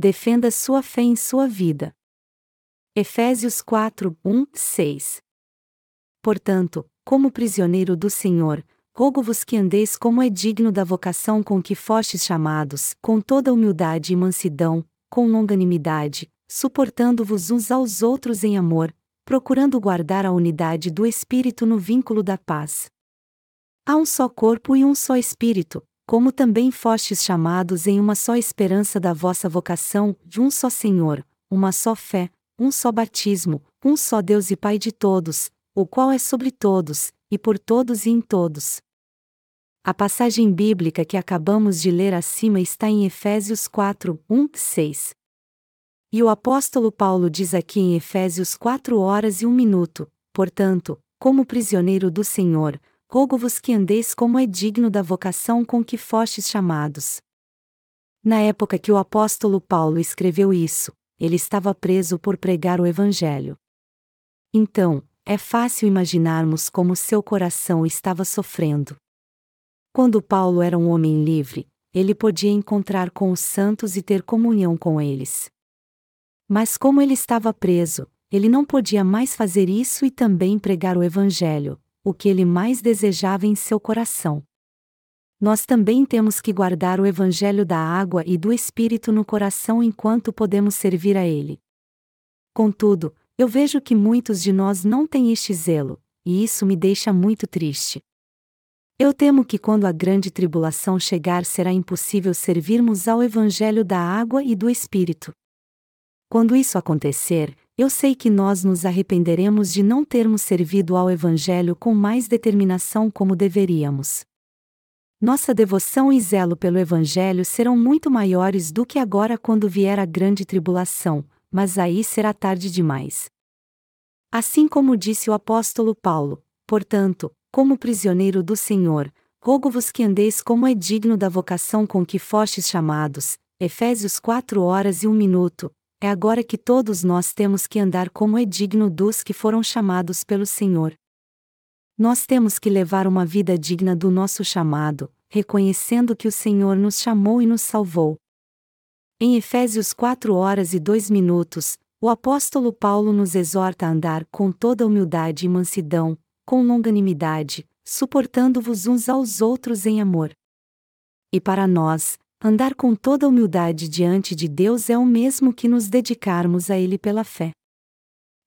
defenda sua fé em sua vida. Efésios 4, 1, 6 Portanto, como prisioneiro do Senhor, rogo-vos que andeis como é digno da vocação com que fostes chamados, com toda humildade e mansidão, com longanimidade, suportando-vos uns aos outros em amor, procurando guardar a unidade do Espírito no vínculo da paz. Há um só corpo e um só Espírito, como também fostes chamados em uma só esperança da vossa vocação, de um só Senhor, uma só fé, um só batismo, um só Deus e Pai de todos, o qual é sobre todos, e por todos e em todos. A passagem bíblica que acabamos de ler acima está em Efésios 4, 1, 6. E o apóstolo Paulo diz aqui em Efésios 4 horas e 1 minuto: Portanto, como prisioneiro do Senhor, rogo-vos que andeis como é digno da vocação com que fostes chamados. Na época que o apóstolo Paulo escreveu isso, ele estava preso por pregar o Evangelho. Então, é fácil imaginarmos como seu coração estava sofrendo. Quando Paulo era um homem livre, ele podia encontrar com os santos e ter comunhão com eles. Mas como ele estava preso, ele não podia mais fazer isso e também pregar o Evangelho, o que ele mais desejava em seu coração. Nós também temos que guardar o Evangelho da água e do Espírito no coração enquanto podemos servir a Ele. Contudo, eu vejo que muitos de nós não têm este zelo, e isso me deixa muito triste. Eu temo que quando a grande tribulação chegar será impossível servirmos ao Evangelho da água e do Espírito. Quando isso acontecer, eu sei que nós nos arrependeremos de não termos servido ao Evangelho com mais determinação como deveríamos. Nossa devoção e zelo pelo Evangelho serão muito maiores do que agora quando vier a grande tribulação, mas aí será tarde demais. Assim como disse o apóstolo Paulo, portanto, como prisioneiro do Senhor, rogo-vos que andeis como é digno da vocação com que fostes chamados. Efésios 4 horas e 1 minuto, é agora que todos nós temos que andar como é digno dos que foram chamados pelo Senhor. Nós temos que levar uma vida digna do nosso chamado, reconhecendo que o Senhor nos chamou e nos salvou. Em Efésios 4 horas e 2 minutos, o apóstolo Paulo nos exorta a andar com toda humildade e mansidão, com longanimidade, suportando-vos uns aos outros em amor. E para nós, Andar com toda humildade diante de Deus é o mesmo que nos dedicarmos a Ele pela fé.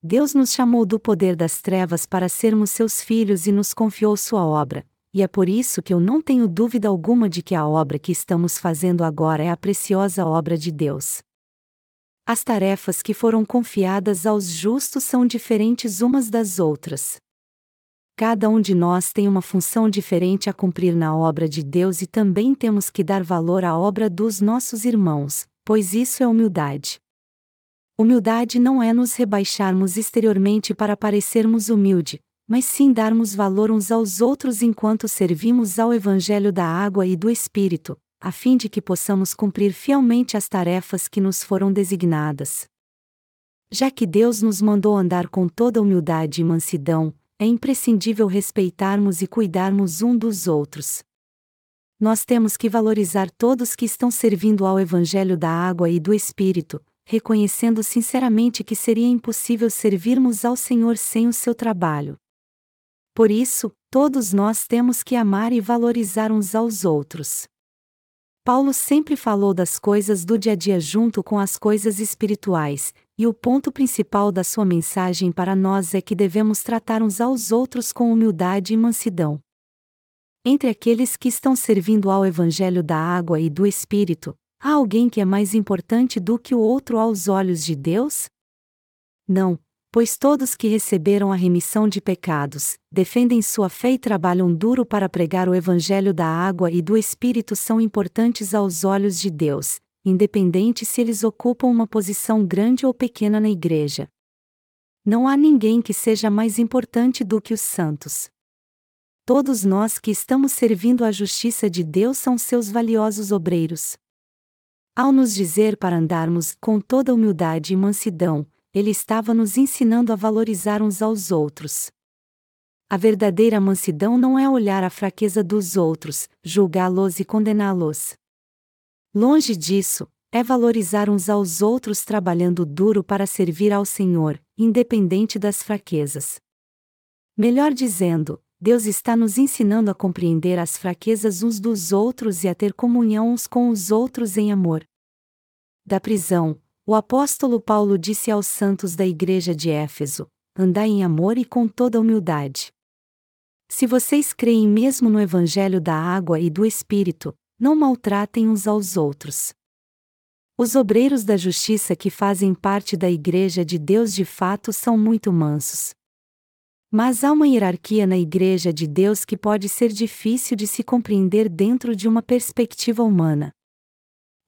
Deus nos chamou do poder das trevas para sermos seus filhos e nos confiou sua obra, e é por isso que eu não tenho dúvida alguma de que a obra que estamos fazendo agora é a preciosa obra de Deus. As tarefas que foram confiadas aos justos são diferentes umas das outras. Cada um de nós tem uma função diferente a cumprir na obra de Deus e também temos que dar valor à obra dos nossos irmãos, pois isso é humildade. Humildade não é nos rebaixarmos exteriormente para parecermos humilde, mas sim darmos valor uns aos outros enquanto servimos ao Evangelho da água e do Espírito, a fim de que possamos cumprir fielmente as tarefas que nos foram designadas. Já que Deus nos mandou andar com toda humildade e mansidão, é imprescindível respeitarmos e cuidarmos um dos outros. Nós temos que valorizar todos que estão servindo ao Evangelho da água e do Espírito, reconhecendo sinceramente que seria impossível servirmos ao Senhor sem o seu trabalho. Por isso, todos nós temos que amar e valorizar uns aos outros. Paulo sempre falou das coisas do dia a dia junto com as coisas espirituais, e o ponto principal da sua mensagem para nós é que devemos tratar uns aos outros com humildade e mansidão. Entre aqueles que estão servindo ao Evangelho da água e do Espírito, há alguém que é mais importante do que o outro aos olhos de Deus? Não, pois todos que receberam a remissão de pecados, defendem sua fé e trabalham duro para pregar o Evangelho da água e do Espírito são importantes aos olhos de Deus, independente se eles ocupam uma posição grande ou pequena na igreja. Não há ninguém que seja mais importante do que os santos. Todos nós que estamos servindo a justiça de Deus são seus valiosos obreiros. Ao nos dizer para andarmos com toda humildade e mansidão, ele estava nos ensinando a valorizar uns aos outros. A verdadeira mansidão não é olhar a fraqueza dos outros, julgá-los e condená-los. Longe disso, é valorizar uns aos outros trabalhando duro para servir ao Senhor, independente das fraquezas. Melhor dizendo, Deus está nos ensinando a compreender as fraquezas uns dos outros e a ter comunhão uns com os outros em amor. Da prisão, o apóstolo Paulo disse aos santos da igreja de Éfeso: Andai em amor e com toda humildade. Se vocês creem mesmo no Evangelho da água e do Espírito, não maltratem uns aos outros. Os obreiros da justiça que fazem parte da Igreja de Deus de fato são muito mansos. Mas há uma hierarquia na Igreja de Deus que pode ser difícil de se compreender dentro de uma perspectiva humana.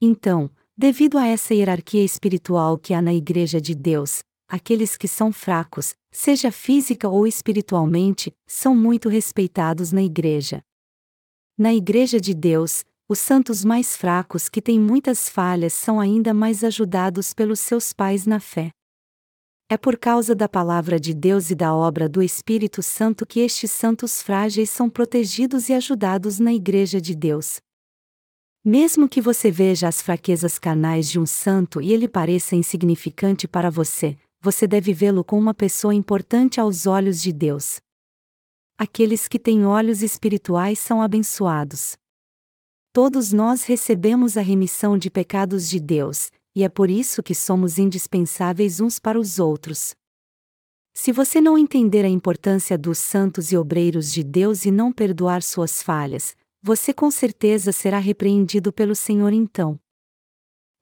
Então, devido a essa hierarquia espiritual que há na Igreja de Deus, aqueles que são fracos, seja física ou espiritualmente, são muito respeitados na Igreja. Na Igreja de Deus, os santos mais fracos que têm muitas falhas são ainda mais ajudados pelos seus pais na fé. É por causa da palavra de Deus e da obra do Espírito Santo que estes santos frágeis são protegidos e ajudados na Igreja de Deus. Mesmo que você veja as fraquezas carnais de um santo e ele pareça insignificante para você, você deve vê-lo como uma pessoa importante aos olhos de Deus. Aqueles que têm olhos espirituais são abençoados. Todos nós recebemos a remissão de pecados de Deus, e é por isso que somos indispensáveis uns para os outros. Se você não entender a importância dos santos e obreiros de Deus e não perdoar suas falhas, você com certeza será repreendido pelo Senhor então.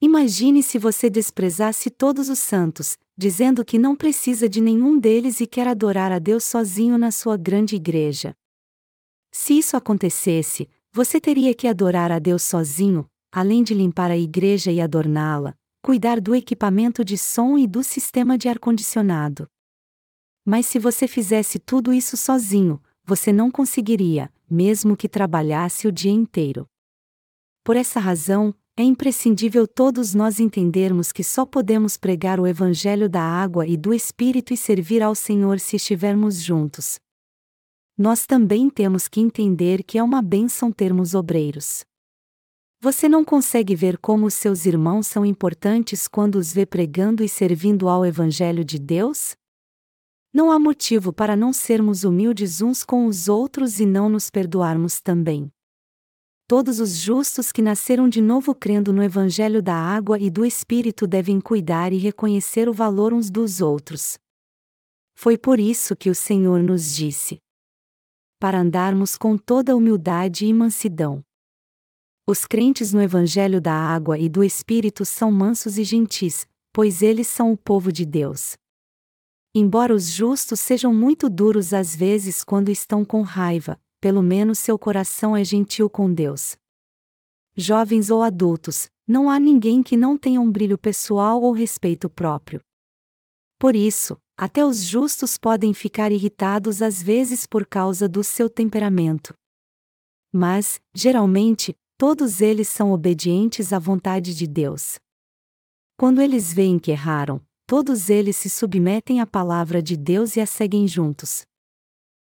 Imagine se você desprezasse todos os santos, dizendo que não precisa de nenhum deles e quer adorar a Deus sozinho na sua grande igreja. Se isso acontecesse, você teria que adorar a Deus sozinho, além de limpar a igreja e adorná-la, cuidar do equipamento de som e do sistema de ar-condicionado. Mas se você fizesse tudo isso sozinho, você não conseguiria, mesmo que trabalhasse o dia inteiro. Por essa razão, é imprescindível todos nós entendermos que só podemos pregar o Evangelho da água e do Espírito e servir ao Senhor se estivermos juntos, nós também temos que entender que é uma bênção termos obreiros. Você não consegue ver como os seus irmãos são importantes quando os vê pregando e servindo ao Evangelho de Deus? Não há motivo para não sermos humildes uns com os outros e não nos perdoarmos também. Todos os justos que nasceram de novo crendo no Evangelho da água e do Espírito devem cuidar e reconhecer o valor uns dos outros. Foi por isso que o Senhor nos disse: para andarmos com toda humildade e mansidão. Os crentes no Evangelho da Água e do Espírito são mansos e gentis, pois eles são o povo de Deus. Embora os justos sejam muito duros às vezes quando estão com raiva, pelo menos seu coração é gentil com Deus. Jovens ou adultos, não há ninguém que não tenha um brilho pessoal ou respeito próprio. Por isso, até os justos podem ficar irritados às vezes por causa do seu temperamento. Mas, geralmente, todos eles são obedientes à vontade de Deus. Quando eles veem que erraram, todos eles se submetem à palavra de Deus e a seguem juntos.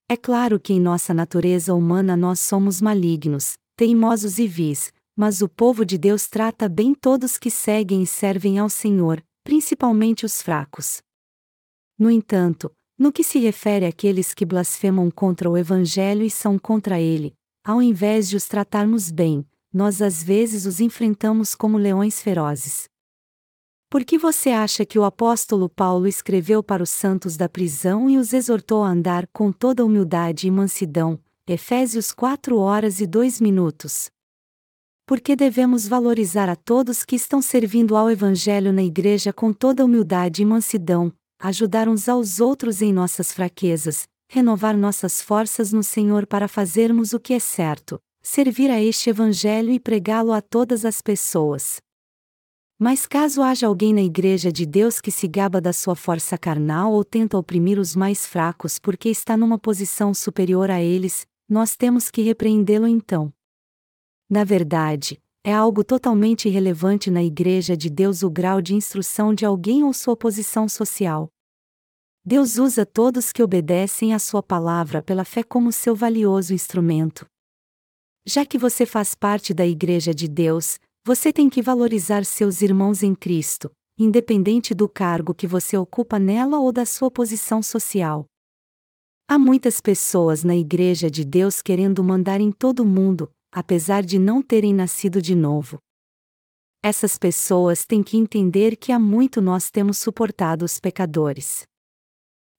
É claro que em nossa natureza humana nós somos malignos, teimosos e vis, mas o povo de Deus trata bem todos que seguem e servem ao Senhor, principalmente os fracos. No entanto, no que se refere àqueles que blasfemam contra o Evangelho e são contra ele, ao invés de os tratarmos bem, nós às vezes os enfrentamos como leões ferozes. Por que você acha que o apóstolo Paulo escreveu para os santos da prisão e os exortou a andar com toda humildade e mansidão? Efésios 4 horas e 2 minutos. Porque devemos valorizar a todos que estão servindo ao Evangelho na igreja com toda humildade e mansidão, ajudar uns aos outros em nossas fraquezas, renovar nossas forças no Senhor para fazermos o que é certo, servir a este Evangelho e pregá-lo a todas as pessoas. Mas caso haja alguém na Igreja de Deus que se gaba da sua força carnal ou tenta oprimir os mais fracos porque está numa posição superior a eles, nós temos que repreendê-lo então. Na verdade, é algo totalmente irrelevante na Igreja de Deus o grau de instrução de alguém ou sua posição social. Deus usa todos que obedecem à Sua palavra pela fé como seu valioso instrumento. Já que você faz parte da Igreja de Deus, você tem que valorizar seus irmãos em Cristo, independente do cargo que você ocupa nela ou da sua posição social. Há muitas pessoas na Igreja de Deus querendo mandar em todo mundo, apesar de não terem nascido de novo. Essas pessoas têm que entender que há muito nós temos suportado os pecadores.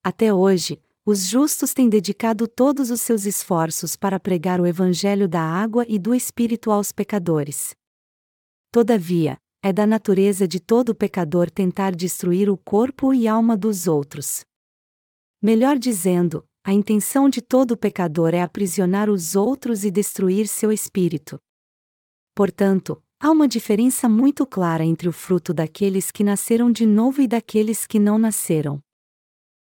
Até hoje, os justos têm dedicado todos os seus esforços para pregar o Evangelho da água e do Espírito aos pecadores. Todavia, é da natureza de todo pecador tentar destruir o corpo e alma dos outros. Melhor dizendo, a intenção de todo pecador é aprisionar os outros e destruir seu espírito. Portanto, há uma diferença muito clara entre o fruto daqueles que nasceram de novo e daqueles que não nasceram.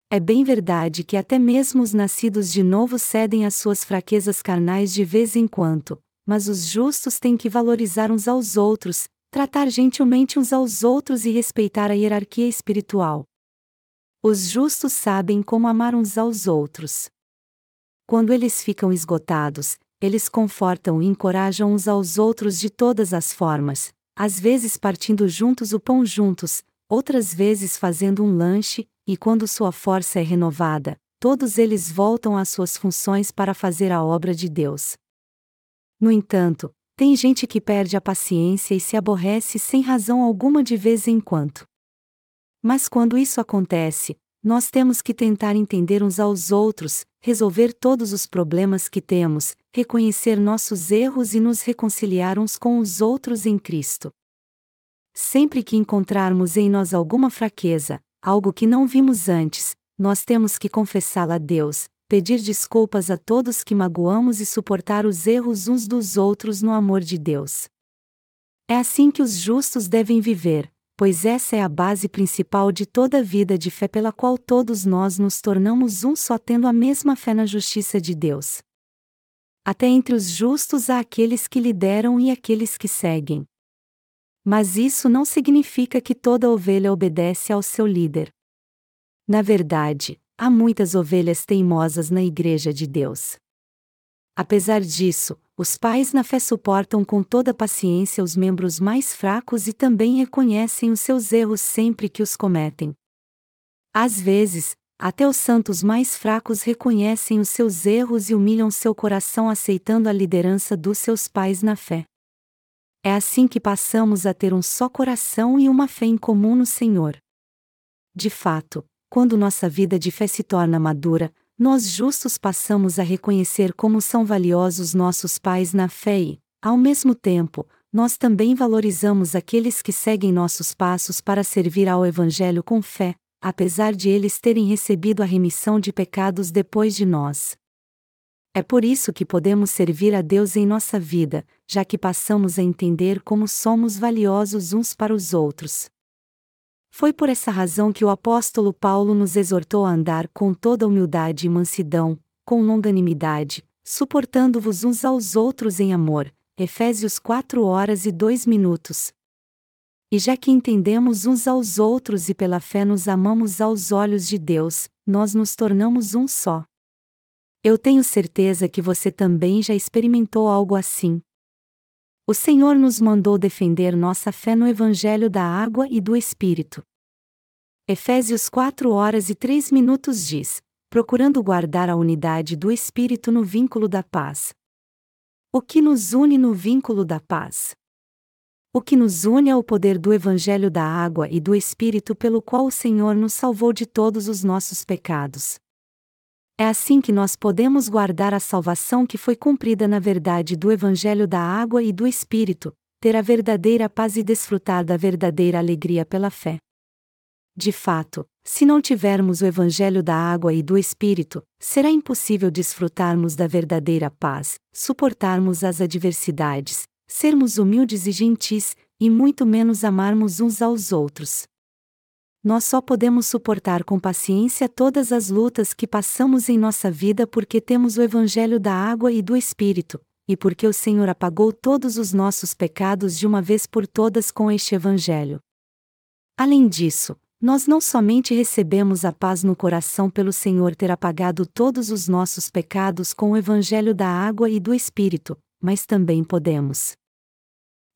É bem verdade que até mesmo os nascidos de novo cedem às suas fraquezas carnais de vez em quando, mas os justos têm que valorizar uns aos outros, tratar gentilmente uns aos outros e respeitar a hierarquia espiritual. Os justos sabem como amar uns aos outros. Quando eles ficam esgotados, eles confortam e encorajam uns aos outros de todas as formas, às vezes partindo juntos o pão juntos, outras vezes fazendo um lanche, e quando sua força é renovada, todos eles voltam às suas funções para fazer a obra de Deus. No entanto, tem gente que perde a paciência e se aborrece sem razão alguma de vez em quando. Mas quando isso acontece, nós temos que tentar entender uns aos outros, resolver todos os problemas que temos, reconhecer nossos erros e nos reconciliar uns com os outros em Cristo. Sempre que encontrarmos em nós alguma fraqueza, algo que não vimos antes, nós temos que confessá-la a Deus, pedir desculpas a todos que magoamos e suportar os erros uns dos outros no amor de Deus. É assim que os justos devem viver, pois essa é a base principal de toda a vida de fé pela qual todos nós nos tornamos um só tendo a mesma fé na justiça de Deus. Até entre os justos há aqueles que lideram e aqueles que seguem. Mas isso não significa que toda ovelha obedece ao seu líder. Na verdade, há muitas ovelhas teimosas na Igreja de Deus. Apesar disso, os pais na fé suportam com toda paciência os membros mais fracos e também reconhecem os seus erros sempre que os cometem. Às vezes, até os santos mais fracos reconhecem os seus erros e humilham seu coração aceitando a liderança dos seus pais na fé. É assim que passamos a ter um só coração e uma fé em comum no Senhor. De fato, quando nossa vida de fé se torna madura, nós justos passamos a reconhecer como são valiosos nossos pais na fé e, ao mesmo tempo, nós também valorizamos aqueles que seguem nossos passos para servir ao Evangelho com fé, apesar de eles terem recebido a remissão de pecados depois de nós. É por isso que podemos servir a Deus em nossa vida, já que passamos a entender como somos valiosos uns para os outros. Foi por essa razão que o apóstolo Paulo nos exortou a andar com toda humildade e mansidão, com longanimidade, suportando-vos uns aos outros em amor. Efésios 4 horas e 2 minutos. E já que entendemos uns aos outros e pela fé nos amamos aos olhos de Deus, nós nos tornamos um só. Eu tenho certeza que você também já experimentou algo assim. O Senhor nos mandou defender nossa fé no Evangelho da Água e do Espírito. Efésios 4 horas e 3 minutos diz: procurando guardar a unidade do Espírito no vínculo da paz. O que nos une no vínculo da paz? O que nos une é o poder do Evangelho da Água e do Espírito pelo qual o Senhor nos salvou de todos os nossos pecados. É assim que nós podemos guardar a salvação que foi cumprida na verdade do Evangelho da Água e do Espírito, ter a verdadeira paz e desfrutar da verdadeira alegria pela fé. De fato, se não tivermos o Evangelho da Água e do Espírito, será impossível desfrutarmos da verdadeira paz, suportarmos as adversidades, sermos humildes e gentis, e muito menos amarmos uns aos outros nós só podemos suportar com paciência todas as lutas que passamos em nossa vida porque temos o Evangelho da água e do Espírito, e porque o Senhor apagou todos os nossos pecados de uma vez por todas com este Evangelho. Além disso, nós não somente recebemos a paz no coração pelo Senhor ter apagado todos os nossos pecados com o Evangelho da água e do Espírito, mas também podemos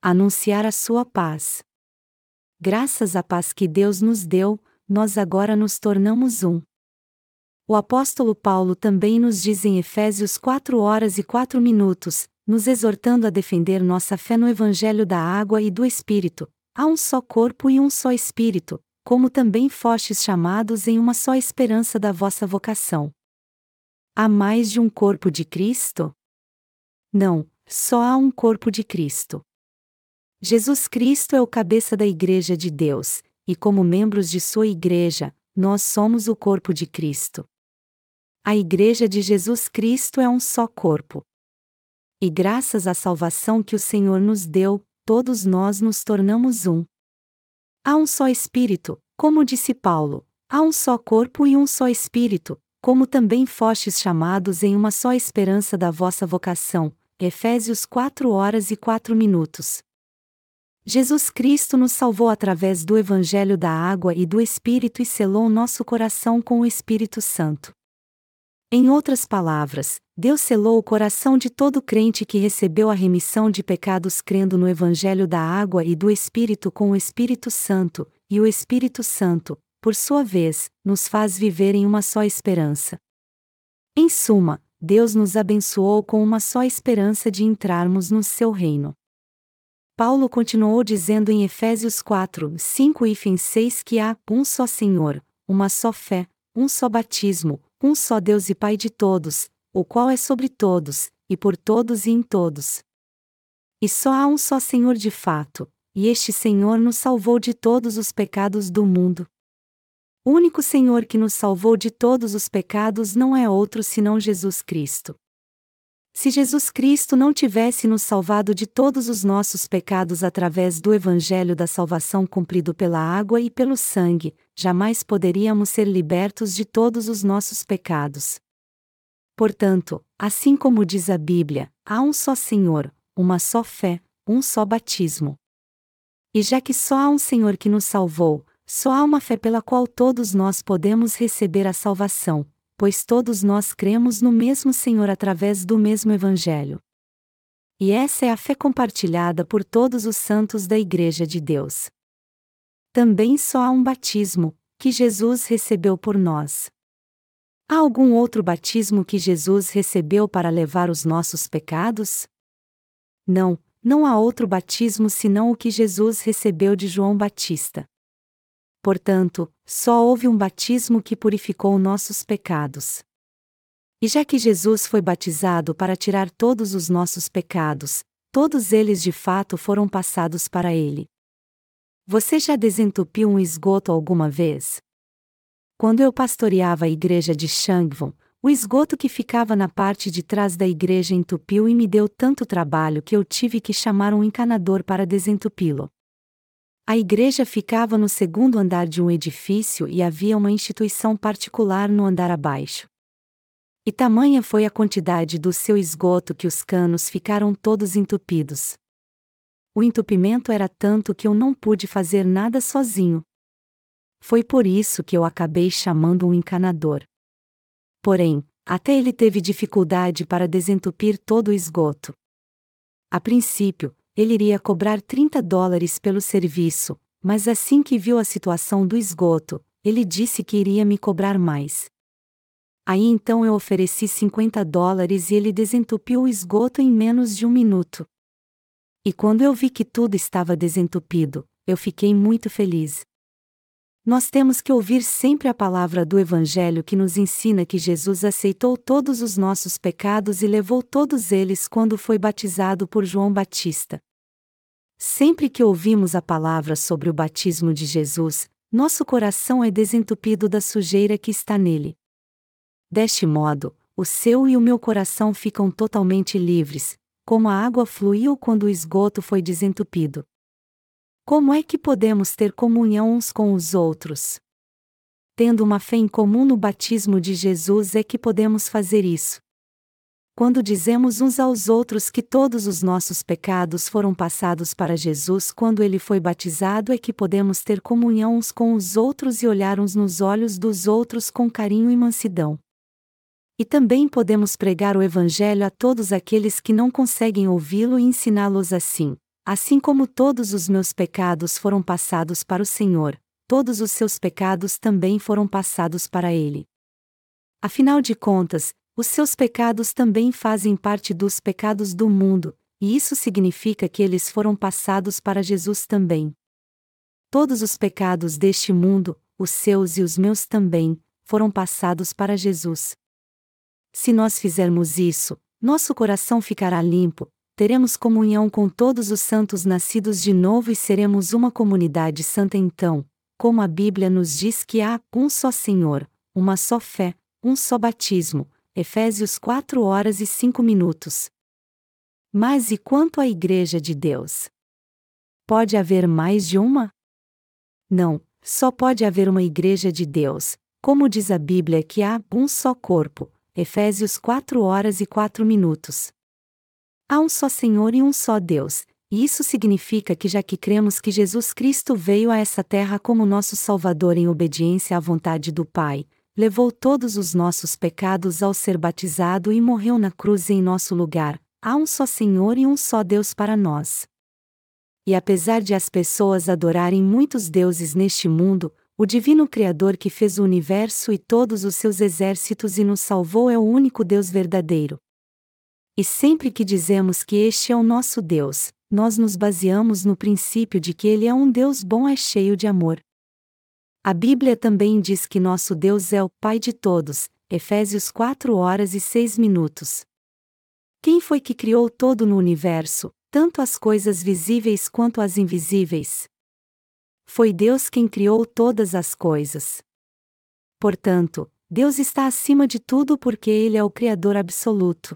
Anunciar a sua paz. Graças à paz que Deus nos deu, nós agora nos tornamos um. O apóstolo Paulo também nos diz em Efésios 4 horas e 4 minutos, nos exortando a defender nossa fé no Evangelho da água e do Espírito. Há um só corpo e um só Espírito, como também fostes chamados em uma só esperança da vossa vocação. Há mais de um corpo de Cristo? Não, só há um corpo de Cristo. Jesus Cristo é o cabeça da Igreja de Deus, e como membros de sua Igreja, nós somos o corpo de Cristo. A Igreja de Jesus Cristo é um só corpo. E graças à salvação que o Senhor nos deu, todos nós nos tornamos um. Há um só Espírito, como disse Paulo, há um só corpo e um só Espírito, como também fostes chamados em uma só esperança da vossa vocação. Efésios 4 horas e 4 minutos. Jesus Cristo nos salvou através do Evangelho da água e do Espírito e selou nosso coração com o Espírito Santo. Em outras palavras, Deus selou o coração de todo crente que recebeu a remissão de pecados crendo no Evangelho da água e do Espírito com o Espírito Santo, e o Espírito Santo, por sua vez, nos faz viver em uma só esperança. Em suma, Deus nos abençoou com uma só esperança de entrarmos no seu reino. Paulo continuou dizendo em Efésios 4, 5 e 6 que há um só Senhor, uma só fé, um só batismo, um só Deus e Pai de todos, o qual é sobre todos, e por todos e em todos. E só há um só Senhor de fato, e este Senhor nos salvou de todos os pecados do mundo. O único Senhor que nos salvou de todos os pecados não é outro senão Jesus Cristo. Se Jesus Cristo não tivesse nos salvado de todos os nossos pecados através do Evangelho da salvação cumprido pela água e pelo sangue, jamais poderíamos ser libertos de todos os nossos pecados. Portanto, assim como diz a Bíblia, há um só Senhor, uma só fé, um só batismo. E já que só há um Senhor que nos salvou, só há uma fé pela qual todos nós podemos receber a salvação, pois todos nós cremos no mesmo Senhor através do mesmo Evangelho. E essa é a fé compartilhada por todos os santos da Igreja de Deus. Também só há um batismo, que Jesus recebeu por nós. Há algum outro batismo que Jesus recebeu para levar os nossos pecados? Não, não há outro batismo senão o que Jesus recebeu de João Batista. Portanto, só houve um batismo que purificou nossos pecados. E já que Jesus foi batizado para tirar todos os nossos pecados, todos eles de fato foram passados para ele. Você já desentupiu um esgoto alguma vez? Quando eu pastoreava a igreja de Shangvon, o esgoto que ficava na parte de trás da igreja entupiu e me deu tanto trabalho que eu tive que chamar um encanador para desentupi-lo. A igreja ficava no segundo andar de um edifício e havia uma instituição particular no andar abaixo. E tamanha foi a quantidade do seu esgoto que os canos ficaram todos entupidos. O entupimento era tanto que eu não pude fazer nada sozinho. Foi por isso que eu acabei chamando um encanador. Porém, até ele teve dificuldade para desentupir todo o esgoto. A princípio, ele iria cobrar 30 dólares pelo serviço, mas assim que viu a situação do esgoto, ele disse que iria me cobrar mais. Aí então eu ofereci 50 dólares e ele desentupiu o esgoto em menos de um minuto. E quando eu vi que tudo estava desentupido, eu fiquei muito feliz. Nós temos que ouvir sempre a palavra do Evangelho que nos ensina que Jesus aceitou todos os nossos pecados e levou todos eles quando foi batizado por João Batista. Sempre que ouvimos a palavra sobre o batismo de Jesus, nosso coração é desentupido da sujeira que está nele. Deste modo, o seu e o meu coração ficam totalmente livres, como a água fluiu quando o esgoto foi desentupido. Como é que podemos ter comunhão uns com os outros? Tendo uma fé em comum no batismo de Jesus é que podemos fazer isso quando dizemos uns aos outros que todos os nossos pecados foram passados para Jesus quando ele foi batizado, é que podemos ter comunhão uns com os outros e olhar uns nos olhos dos outros com carinho e mansidão. E também podemos pregar o Evangelho a todos aqueles que não conseguem ouvi-lo e ensiná-los assim: Assim como todos os meus pecados foram passados para o Senhor, todos os seus pecados também foram passados para ele. Afinal de contas, os seus pecados também fazem parte dos pecados do mundo, e isso significa que eles foram passados para Jesus também. Todos os pecados deste mundo, os seus e os meus também, foram passados para Jesus. Se nós fizermos isso, nosso coração ficará limpo, teremos comunhão com todos os santos nascidos de novo e seremos uma comunidade santa então, como a Bíblia nos diz que há um só Senhor, uma só fé, um só batismo. Efésios 4 horas e 5 minutos. Mas e quanto à Igreja de Deus? Pode haver mais de uma? Não, só pode haver uma Igreja de Deus, como diz a Bíblia que há um só corpo. Efésios 4 horas e 4 minutos. Há um só Senhor e um só Deus, e isso significa que já que cremos que Jesus Cristo veio a essa terra como nosso Salvador em obediência à vontade do Pai, levou todos os nossos pecados ao ser batizado e morreu na cruz em nosso lugar, há um só Senhor e um só Deus para nós. E apesar de as pessoas adorarem muitos deuses neste mundo, o divino Criador que fez o universo e todos os seus exércitos e nos salvou é o único Deus verdadeiro. E sempre que dizemos que este é o nosso Deus, nós nos baseamos no princípio de que Ele é um Deus bom e cheio de amor. A Bíblia também diz que nosso Deus é o Pai de todos, Efésios 4 horas e 6 minutos. Quem foi que criou todo no universo, tanto as coisas visíveis quanto as invisíveis? Foi Deus quem criou todas as coisas. Portanto, Deus está acima de tudo porque Ele é o Criador absoluto.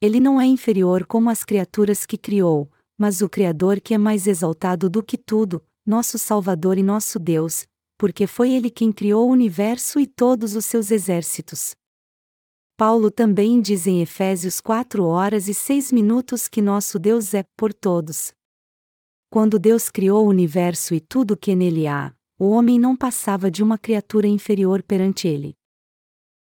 Ele não é inferior como as criaturas que criou, mas o Criador que é mais exaltado do que tudo, nosso Salvador e nosso Deus, porque foi Ele quem criou o universo e todos os seus exércitos. Paulo também diz em Efésios 4 horas e 6 minutos que nosso Deus é por todos. Quando Deus criou o universo e tudo o que nele há, o homem não passava de uma criatura inferior perante ele.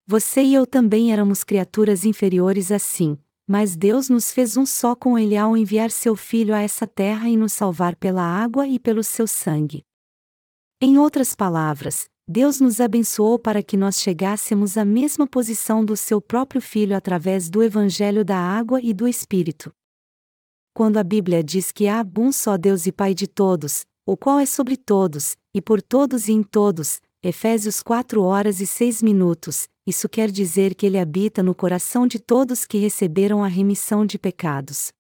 Você e eu também éramos criaturas inferiores assim, mas Deus nos fez um só com Ele ao enviar seu Filho a essa terra e nos salvar pela água e pelo seu sangue. Em outras palavras, Deus nos abençoou para que nós chegássemos à mesma posição do seu próprio Filho através do Evangelho da água e do Espírito. Quando a Bíblia diz que há um só Deus e Pai de todos, o qual é sobre todos, e por todos e em todos, Efésios 4 horas e 6 minutos, isso quer dizer que ele habita no coração de todos que receberam a remissão de pecados.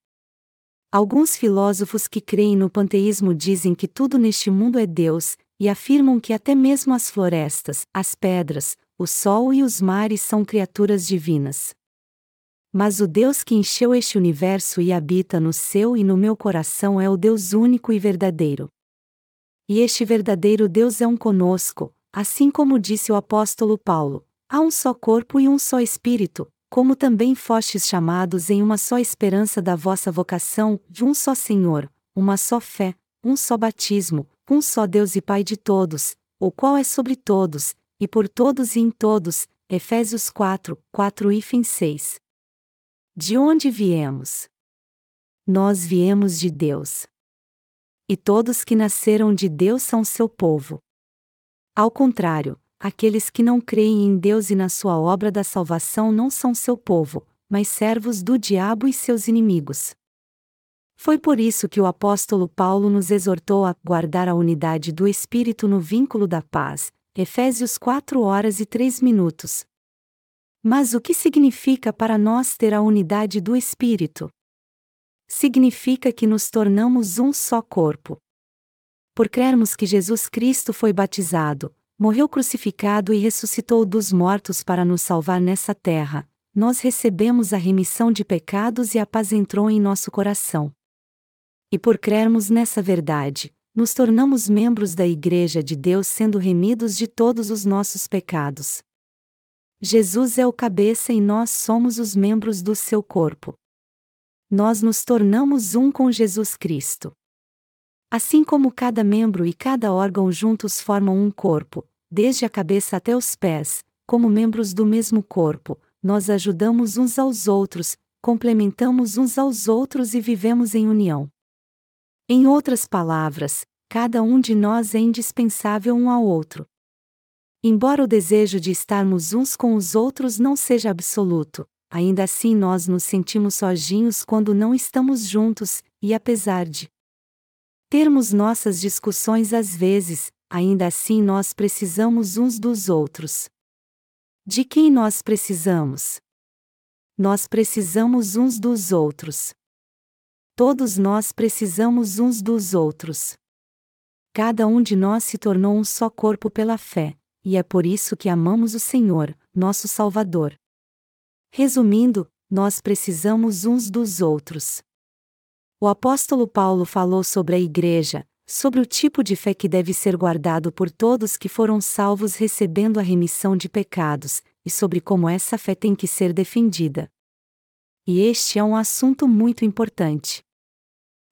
Alguns filósofos que creem no panteísmo dizem que tudo neste mundo é Deus, e afirmam que até mesmo as florestas, as pedras, o sol e os mares são criaturas divinas. Mas o Deus que encheu este universo e habita no seu e no meu coração é o Deus único e verdadeiro. E este verdadeiro Deus é um conosco, Assim como disse o apóstolo Paulo, há um só corpo e um só espírito, como também fostes chamados em uma só esperança da vossa vocação, de um só Senhor, uma só fé, um só batismo, um só Deus e Pai de todos, o qual é sobre todos, e por todos e em todos. Efésios 4, 4 e 6. De onde viemos? Nós viemos de Deus. E todos que nasceram de Deus são seu povo. Ao contrário, aqueles que não creem em Deus e na sua obra da salvação não são seu povo, mas servos do diabo e seus inimigos. Foi por isso que o apóstolo Paulo nos exortou a guardar a unidade do Espírito no vínculo da paz, Efésios 4 horas e 3 minutos. Mas o que significa para nós ter a unidade do Espírito? Significa que nos tornamos um só corpo por crermos que Jesus Cristo foi batizado, morreu crucificado e ressuscitou dos mortos para nos salvar nessa terra, nós recebemos a remissão de pecados e a paz entrou em nosso coração. E por crermos nessa verdade, nos tornamos membros da Igreja de Deus sendo remidos de todos os nossos pecados. Jesus é o cabeça e nós somos os membros do seu corpo. Nós nos tornamos um com Jesus Cristo. Assim como cada membro e cada órgão juntos formam um corpo, desde a cabeça até os pés, como membros do mesmo corpo, nós ajudamos uns aos outros, complementamos uns aos outros e vivemos em união. Em outras palavras, cada um de nós é indispensável um ao outro. Embora o desejo de estarmos uns com os outros não seja absoluto, ainda assim nós nos sentimos sozinhos quando não estamos juntos, e apesar de termos nossas discussões às vezes, ainda assim nós precisamos uns dos outros. De quem nós precisamos? Nós precisamos uns dos outros. Todos nós precisamos uns dos outros. Cada um de nós se tornou um só corpo pela fé, e é por isso que amamos o Senhor, nosso Salvador. Resumindo, nós precisamos uns dos outros. O apóstolo Paulo falou sobre a igreja, sobre o tipo de fé que deve ser guardado por todos que foram salvos recebendo a remissão de pecados, e sobre como essa fé tem que ser defendida. E este é um assunto muito importante.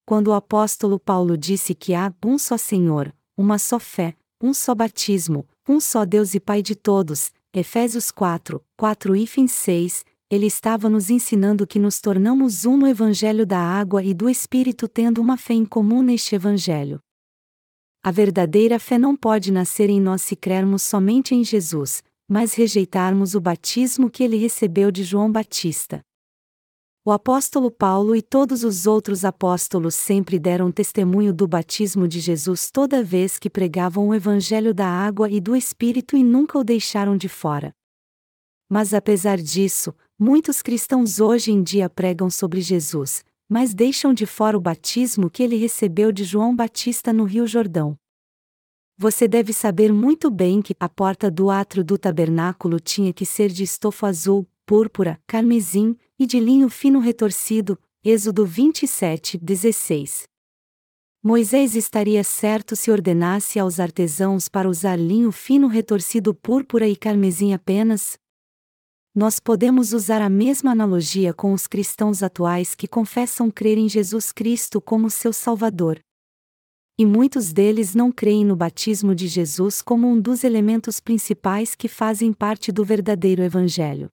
Quando o apóstolo Paulo disse que há um só Senhor, uma só fé, um só batismo, um só Deus e Pai de todos, Efésios 4, 4 e 6, ele estava nos ensinando que nos tornamos um no Evangelho da água e do Espírito tendo uma fé em comum neste Evangelho. A verdadeira fé não pode nascer em nós se crermos somente em Jesus, mas rejeitarmos o batismo que ele recebeu de João Batista. O apóstolo Paulo e todos os outros apóstolos sempre deram testemunho do batismo de Jesus toda vez que pregavam o Evangelho da água e do Espírito e nunca o deixaram de fora. Mas apesar disso, muitos cristãos hoje em dia pregam sobre Jesus, mas deixam de fora o batismo que ele recebeu de João Batista no Rio Jordão. Você deve saber muito bem que a porta do átrio do tabernáculo tinha que ser de estofo azul, púrpura, carmesim e de linho fino retorcido. Êxodo 27, 16. Moisés estaria certo se ordenasse aos artesãos para usar linho fino retorcido púrpura e carmesim apenas? nós podemos usar a mesma analogia com os cristãos atuais que confessam crer em Jesus Cristo como seu Salvador. E muitos deles não creem no batismo de Jesus como um dos elementos principais que fazem parte do verdadeiro Evangelho.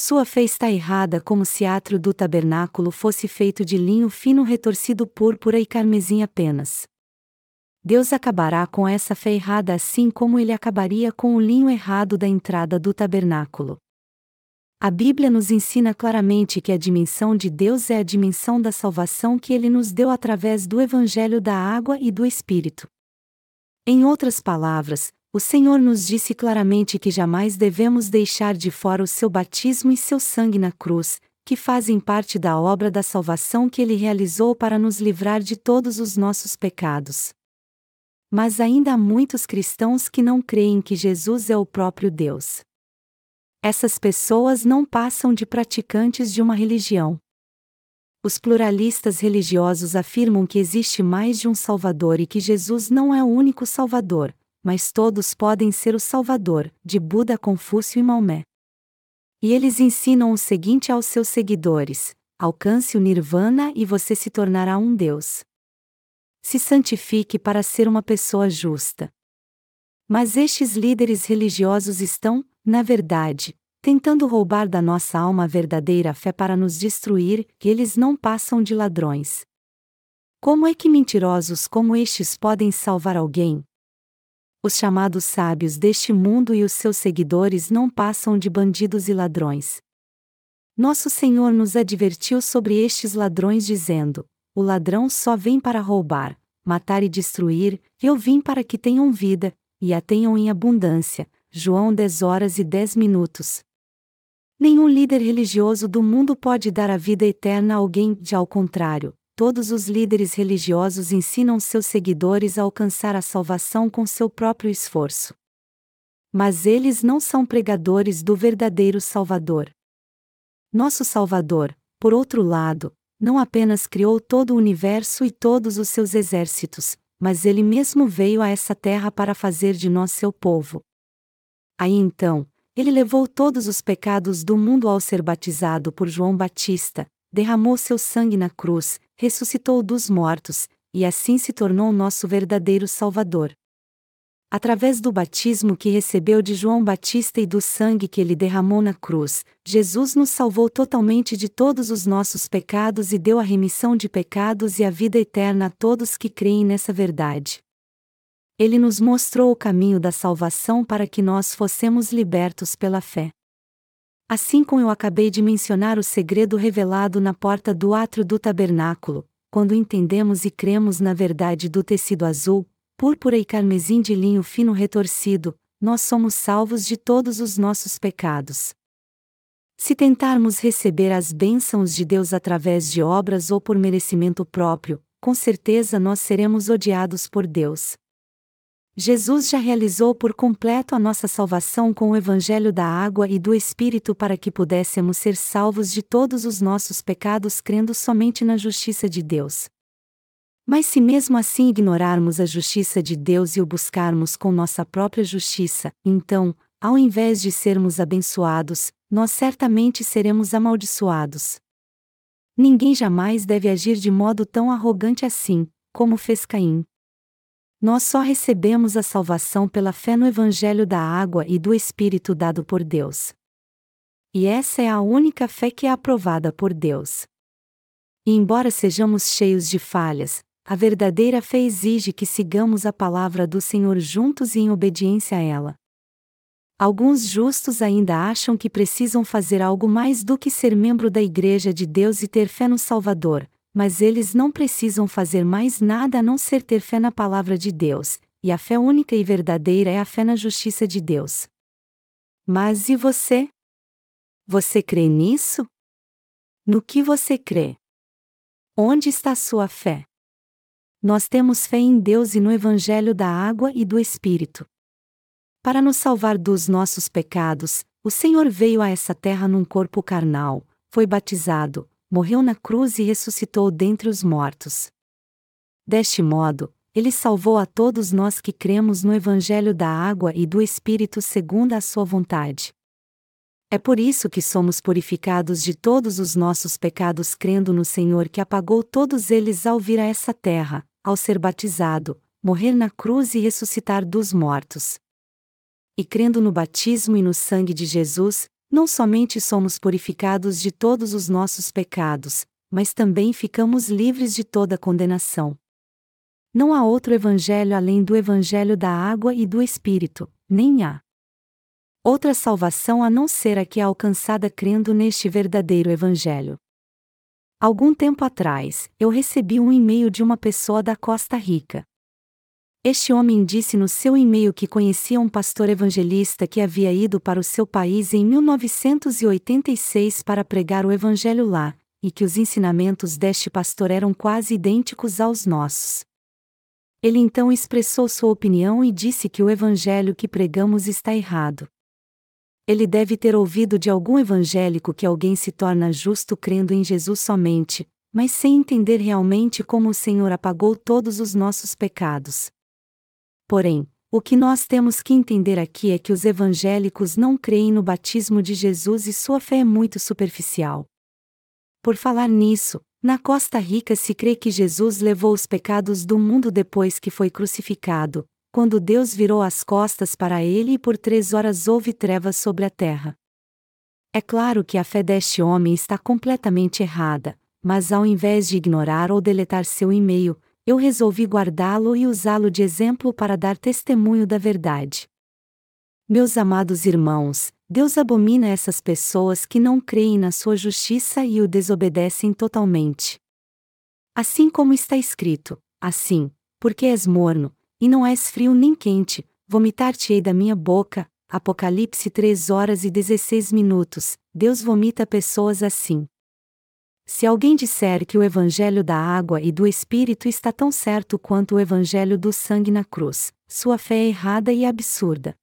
Sua fé está errada como se átrio do tabernáculo fosse feito de linho fino retorcido púrpura e carmesim apenas. Deus acabará com essa fé errada assim como ele acabaria com o linho errado da entrada do tabernáculo. A Bíblia nos ensina claramente que a dimensão de Deus é a dimensão da salvação que ele nos deu através do Evangelho da Água e do Espírito. Em outras palavras, o Senhor nos disse claramente que jamais devemos deixar de fora o seu batismo e seu sangue na cruz, que fazem parte da obra da salvação que ele realizou para nos livrar de todos os nossos pecados. Mas ainda há muitos cristãos que não creem que Jesus é o próprio Deus. Essas pessoas não passam de praticantes de uma religião. Os pluralistas religiosos afirmam que existe mais de um Salvador e que Jesus não é o único Salvador, mas todos podem ser o Salvador, de Buda, Confúcio e Maomé. E eles ensinam o seguinte aos seus seguidores: alcance o Nirvana e você se tornará um Deus. Se santifique para ser uma pessoa justa. Mas estes líderes religiosos estão, na verdade, tentando roubar da nossa alma a verdadeira fé para nos destruir, que eles não passam de ladrões. Como é que mentirosos como estes podem salvar alguém? Os chamados sábios deste mundo e os seus seguidores não passam de bandidos e ladrões. Nosso Senhor nos advertiu sobre estes ladrões, dizendo: O ladrão só vem para roubar, matar e destruir, eu vim para que tenham vida, e a tenham em abundância. João 10 horas e 10 minutos. Nenhum líder religioso do mundo pode dar a vida eterna a alguém, de ao contrário, todos os líderes religiosos ensinam seus seguidores a alcançar a salvação com seu próprio esforço. Mas eles não são pregadores do verdadeiro Salvador. Nosso Salvador, por outro lado, não apenas criou todo o universo e todos os seus exércitos, mas ele mesmo veio a essa terra para fazer de nós seu povo. Aí então, ele levou todos os pecados do mundo ao ser batizado por João Batista, derramou seu sangue na cruz, ressuscitou dos mortos, e assim se tornou nosso verdadeiro Salvador. Através do batismo que recebeu de João Batista e do sangue que ele derramou na cruz, Jesus nos salvou totalmente de todos os nossos pecados e deu a remissão de pecados e a vida eterna a todos que creem nessa verdade. Ele nos mostrou o caminho da salvação para que nós fossemos libertos pela fé. Assim como eu acabei de mencionar o segredo revelado na porta do átrio do tabernáculo, quando entendemos e cremos na verdade do tecido azul, púrpura e carmesim de linho fino retorcido, nós somos salvos de todos os nossos pecados. Se tentarmos receber as bênçãos de Deus através de obras ou por merecimento próprio, com certeza nós seremos odiados por Deus. Jesus já realizou por completo a nossa salvação com o Evangelho da água e do Espírito para que pudéssemos ser salvos de todos os nossos pecados crendo somente na justiça de Deus. Mas se mesmo assim ignorarmos a justiça de Deus e o buscarmos com nossa própria justiça, então, ao invés de sermos abençoados, nós certamente seremos amaldiçoados. Ninguém jamais deve agir de modo tão arrogante assim, como fez Caim. Nós só recebemos a salvação pela fé no Evangelho da água e do Espírito dado por Deus. E essa é a única fé que é aprovada por Deus. E embora sejamos cheios de falhas, a verdadeira fé exige que sigamos a palavra do Senhor juntos e em obediência a ela. Alguns justos ainda acham que precisam fazer algo mais do que ser membro da Igreja de Deus e ter fé no Salvador, mas eles não precisam fazer mais nada a não ser ter fé na palavra de Deus, e a fé única e verdadeira é a fé na justiça de Deus. Mas e você? Você crê nisso? No que você crê? Onde está sua fé? Nós temos fé em Deus e no Evangelho da água e do Espírito. Para nos salvar dos nossos pecados, o Senhor veio a essa terra num corpo carnal, foi batizado, morreu na cruz e ressuscitou dentre os mortos. Deste modo, ele salvou a todos nós que cremos no Evangelho da água e do Espírito segundo a sua vontade. É por isso que somos purificados de todos os nossos pecados crendo no Senhor que apagou todos eles ao vir a essa terra, ao ser batizado, morrer na cruz e ressuscitar dos mortos. E crendo no batismo e no sangue de Jesus, não somente somos purificados de todos os nossos pecados, mas também ficamos livres de toda condenação. Não há outro evangelho além do evangelho da água e do Espírito, nem há outra salvação a não ser a que é alcançada crendo neste verdadeiro evangelho. Algum tempo atrás, eu recebi um e-mail de uma pessoa da Costa Rica. Este homem disse no seu e-mail que conhecia um pastor evangelista que havia ido para o seu país em 1986 para pregar o evangelho lá, e que os ensinamentos deste pastor eram quase idênticos aos nossos. Ele então expressou sua opinião e disse que o evangelho que pregamos está errado ele deve ter ouvido de algum evangélico que alguém se torna justo crendo em Jesus somente, mas sem entender realmente como o Senhor apagou todos os nossos pecados. Porém, o que nós temos que entender aqui é que os evangélicos não creem no batismo de Jesus e sua fé é muito superficial. Por falar nisso, na Costa Rica se crê que Jesus levou os pecados do mundo depois que foi crucificado, quando Deus virou as costas para ele e por três horas houve trevas sobre a terra. É claro que a fé deste homem está completamente errada, mas ao invés de ignorar ou deletar seu e-mail, eu resolvi guardá-lo e usá-lo de exemplo para dar testemunho da verdade. Meus amados irmãos, Deus abomina essas pessoas que não creem na sua justiça e o desobedecem totalmente. Assim como está escrito: assim, porque és morno, e não és frio nem quente, vomitar-te-ei da minha boca. Apocalipse 3 horas e 16 minutos. Deus vomita pessoas assim. Se alguém disser que o evangelho da água e do espírito está tão certo quanto o evangelho do sangue na cruz, sua fé é errada e absurda.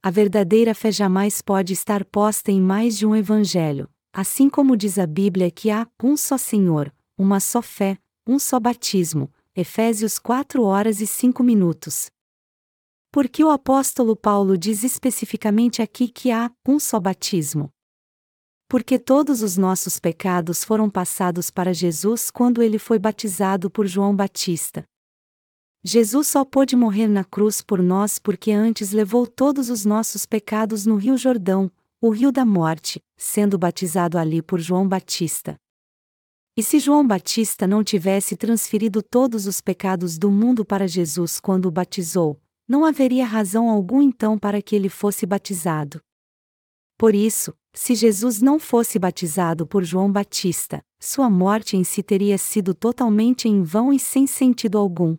A verdadeira fé jamais pode estar posta em mais de um evangelho, assim como diz a Bíblia que há um só Senhor, uma só fé, um só batismo, Efésios 4 horas e 5 minutos. Por que o apóstolo Paulo diz especificamente aqui que há um só batismo? Porque todos os nossos pecados foram passados para Jesus quando ele foi batizado por João Batista. Jesus só pôde morrer na cruz por nós porque antes levou todos os nossos pecados no Rio Jordão, o rio da morte, sendo batizado ali por João Batista. E se João Batista não tivesse transferido todos os pecados do mundo para Jesus quando o batizou, não haveria razão alguma então para que ele fosse batizado. Por isso, se Jesus não fosse batizado por João Batista, sua morte em si teria sido totalmente em vão e sem sentido algum.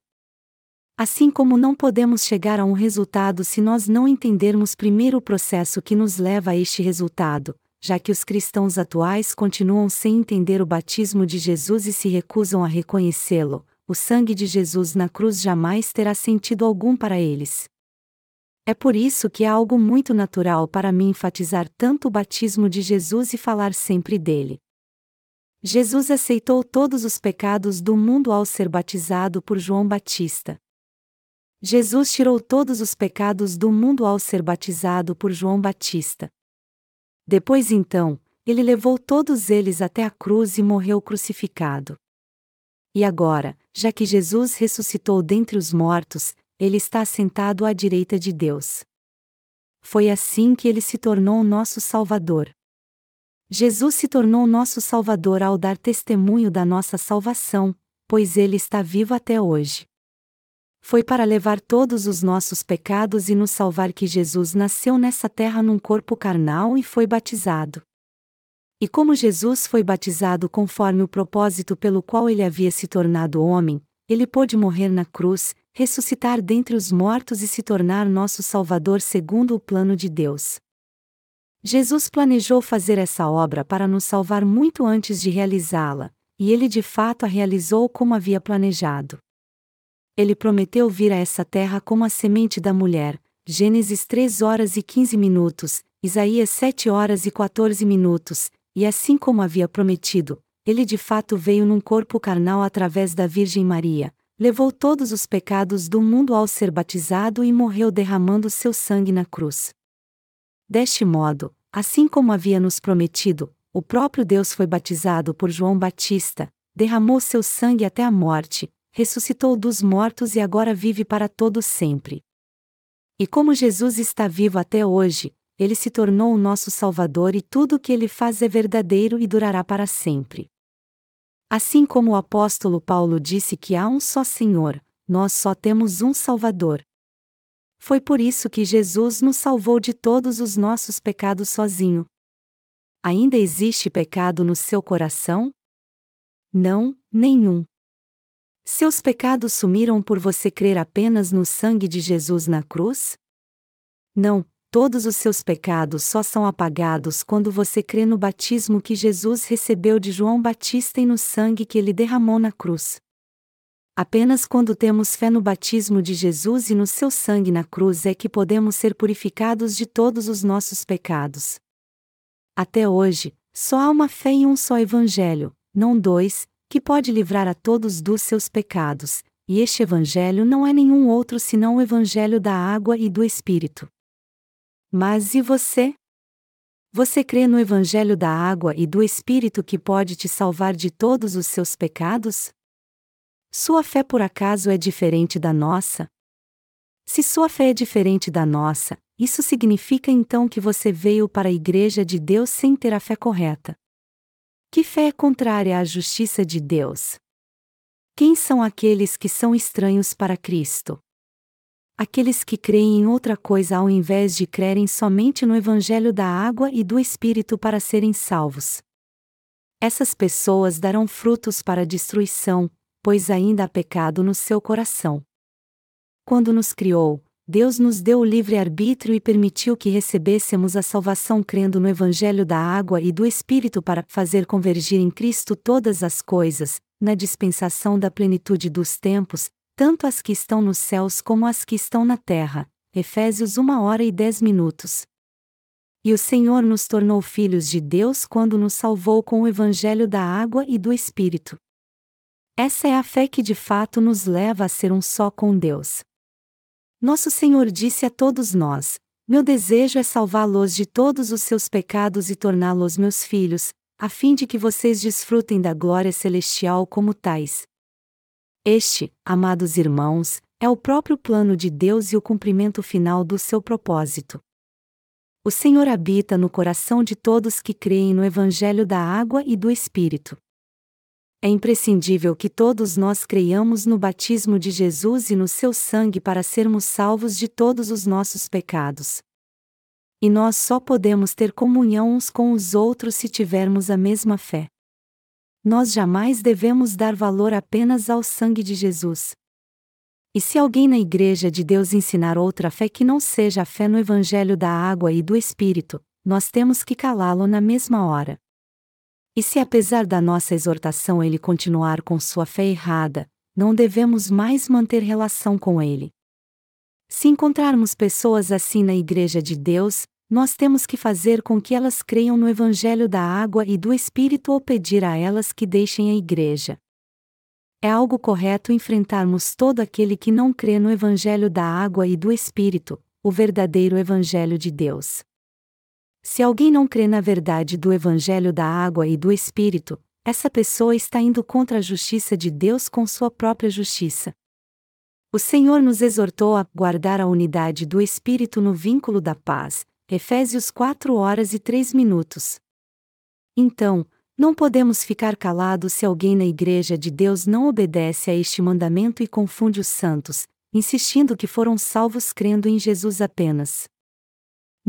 Assim como não podemos chegar a um resultado se nós não entendermos primeiro o processo que nos leva a este resultado, já que os cristãos atuais continuam sem entender o batismo de Jesus e se recusam a reconhecê-lo, o sangue de Jesus na cruz jamais terá sentido algum para eles. É por isso que é algo muito natural para mim enfatizar tanto o batismo de Jesus e falar sempre dele. Jesus aceitou todos os pecados do mundo ao ser batizado por João Batista. Jesus tirou todos os pecados do mundo ao ser batizado por João Batista. Depois então, ele levou todos eles até a cruz e morreu crucificado. E agora, já que Jesus ressuscitou dentre os mortos, ele está sentado à direita de Deus. Foi assim que ele se tornou nosso Salvador. Jesus se tornou nosso Salvador ao dar testemunho da nossa salvação, pois ele está vivo até hoje. Foi para levar todos os nossos pecados e nos salvar que Jesus nasceu nessa terra num corpo carnal e foi batizado. E como Jesus foi batizado conforme o propósito pelo qual ele havia se tornado homem, ele pôde morrer na cruz, ressuscitar dentre os mortos e se tornar nosso Salvador segundo o plano de Deus. Jesus planejou fazer essa obra para nos salvar muito antes de realizá-la, e ele de fato a realizou como havia planejado ele prometeu vir a essa terra como a semente da mulher. Gênesis 3 horas e 15 minutos, Isaías 7 horas e 14 minutos, e assim como havia prometido, ele de fato veio num corpo carnal através da Virgem Maria, levou todos os pecados do mundo ao ser batizado e morreu derramando seu sangue na cruz. Deste modo, assim como havia nos prometido, o próprio Deus foi batizado por João Batista, derramou seu sangue até a morte, ressuscitou dos mortos e agora vive para todo sempre. E como Jesus está vivo até hoje, ele se tornou o nosso Salvador e tudo o que ele faz é verdadeiro e durará para sempre. Assim como o apóstolo Paulo disse que há um só Senhor, nós só temos um Salvador. Foi por isso que Jesus nos salvou de todos os nossos pecados sozinho. Ainda existe pecado no seu coração? Não, nenhum. Seus pecados sumiram por você crer apenas no sangue de Jesus na cruz? Não, todos os seus pecados só são apagados quando você crê no batismo que Jesus recebeu de João Batista e no sangue que ele derramou na cruz. Apenas quando temos fé no batismo de Jesus e no seu sangue na cruz é que podemos ser purificados de todos os nossos pecados. Até hoje, só há uma fé em um só Evangelho, não dois, que pode livrar a todos dos seus pecados, e este Evangelho não é nenhum outro senão o Evangelho da água e do Espírito. Mas e você? Você crê no Evangelho da água e do Espírito que pode te salvar de todos os seus pecados? Sua fé por acaso é diferente da nossa? Se sua fé é diferente da nossa, isso significa então que você veio para a Igreja de Deus sem ter a fé correta. Que fé é contrária à justiça de Deus? Quem são aqueles que são estranhos para Cristo? Aqueles que creem em outra coisa ao invés de crerem somente no Evangelho da água e do Espírito para serem salvos. Essas pessoas darão frutos para a destruição, pois ainda há pecado no seu coração. Quando nos criou, Deus nos deu o livre-arbítrio e permitiu que recebêssemos a salvação crendo no Evangelho da água e do Espírito para fazer convergir em Cristo todas as coisas, na dispensação da plenitude dos tempos, tanto as que estão nos céus como as que estão na terra. Efésios 1 hora e 10 minutos. E o Senhor nos tornou filhos de Deus quando nos salvou com o Evangelho da água e do Espírito. Essa é a fé que de fato nos leva a ser um só com Deus. Nosso Senhor disse a todos nós: Meu desejo é salvá-los de todos os seus pecados e torná-los meus filhos, a fim de que vocês desfrutem da glória celestial como tais. Este, amados irmãos, é o próprio plano de Deus e o cumprimento final do seu propósito. O Senhor habita no coração de todos que creem no Evangelho da Água e do Espírito. É imprescindível que todos nós creiamos no batismo de Jesus e no seu sangue para sermos salvos de todos os nossos pecados. E nós só podemos ter comunhão uns com os outros se tivermos a mesma fé. Nós jamais devemos dar valor apenas ao sangue de Jesus. E se alguém na Igreja de Deus ensinar outra fé que não seja a fé no Evangelho da água e do Espírito, nós temos que calá-lo na mesma hora. E se apesar da nossa exortação ele continuar com sua fé errada, não devemos mais manter relação com ele. Se encontrarmos pessoas assim na Igreja de Deus, nós temos que fazer com que elas creiam no Evangelho da água e do Espírito ou pedir a elas que deixem a Igreja. É algo correto enfrentarmos todo aquele que não crê no Evangelho da água e do Espírito, o verdadeiro Evangelho de Deus. Se alguém não crê na verdade do Evangelho da água e do Espírito, essa pessoa está indo contra a justiça de Deus com sua própria justiça. O Senhor nos exortou a guardar a unidade do Espírito no vínculo da paz, Efésios 4 horas e 3 minutos. Então, não podemos ficar calados se alguém na Igreja de Deus não obedece a este mandamento e confunde os santos, insistindo que foram salvos crendo em Jesus apenas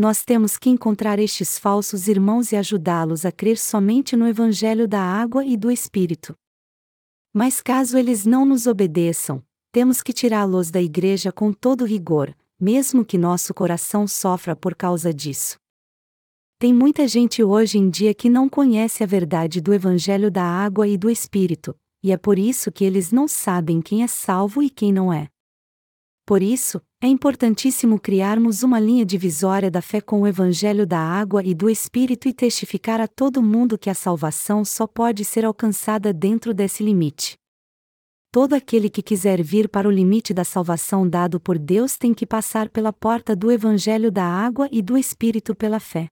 nós temos que encontrar estes falsos irmãos e ajudá-los a crer somente no Evangelho da água e do Espírito. Mas caso eles não nos obedeçam, temos que tirá-los da igreja com todo rigor, mesmo que nosso coração sofra por causa disso. Tem muita gente hoje em dia que não conhece a verdade do Evangelho da água e do Espírito, e é por isso que eles não sabem quem é salvo e quem não é. Por isso, é importantíssimo criarmos uma linha divisória da fé com o Evangelho da água e do Espírito e testificar a todo mundo que a salvação só pode ser alcançada dentro desse limite. Todo aquele que quiser vir para o limite da salvação dado por Deus tem que passar pela porta do Evangelho da água e do Espírito pela fé.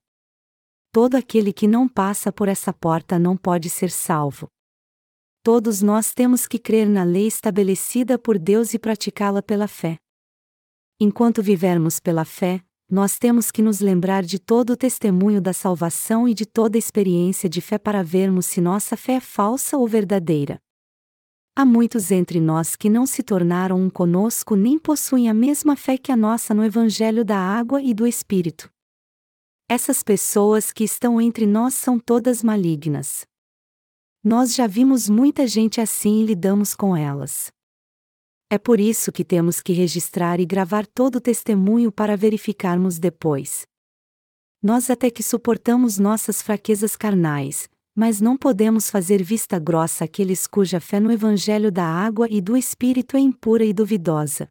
Todo aquele que não passa por essa porta não pode ser salvo. Todos nós temos que crer na lei estabelecida por Deus e praticá-la pela fé. Enquanto vivermos pela fé, nós temos que nos lembrar de todo o testemunho da salvação e de toda a experiência de fé para vermos se nossa fé é falsa ou verdadeira. Há muitos entre nós que não se tornaram um conosco nem possuem a mesma fé que a nossa no Evangelho da água e do Espírito. Essas pessoas que estão entre nós são todas malignas. Nós já vimos muita gente assim e lidamos com elas. É por isso que temos que registrar e gravar todo o testemunho para verificarmos depois. Nós até que suportamos nossas fraquezas carnais, mas não podemos fazer vista grossa àqueles cuja fé no Evangelho da água e do Espírito é impura e duvidosa.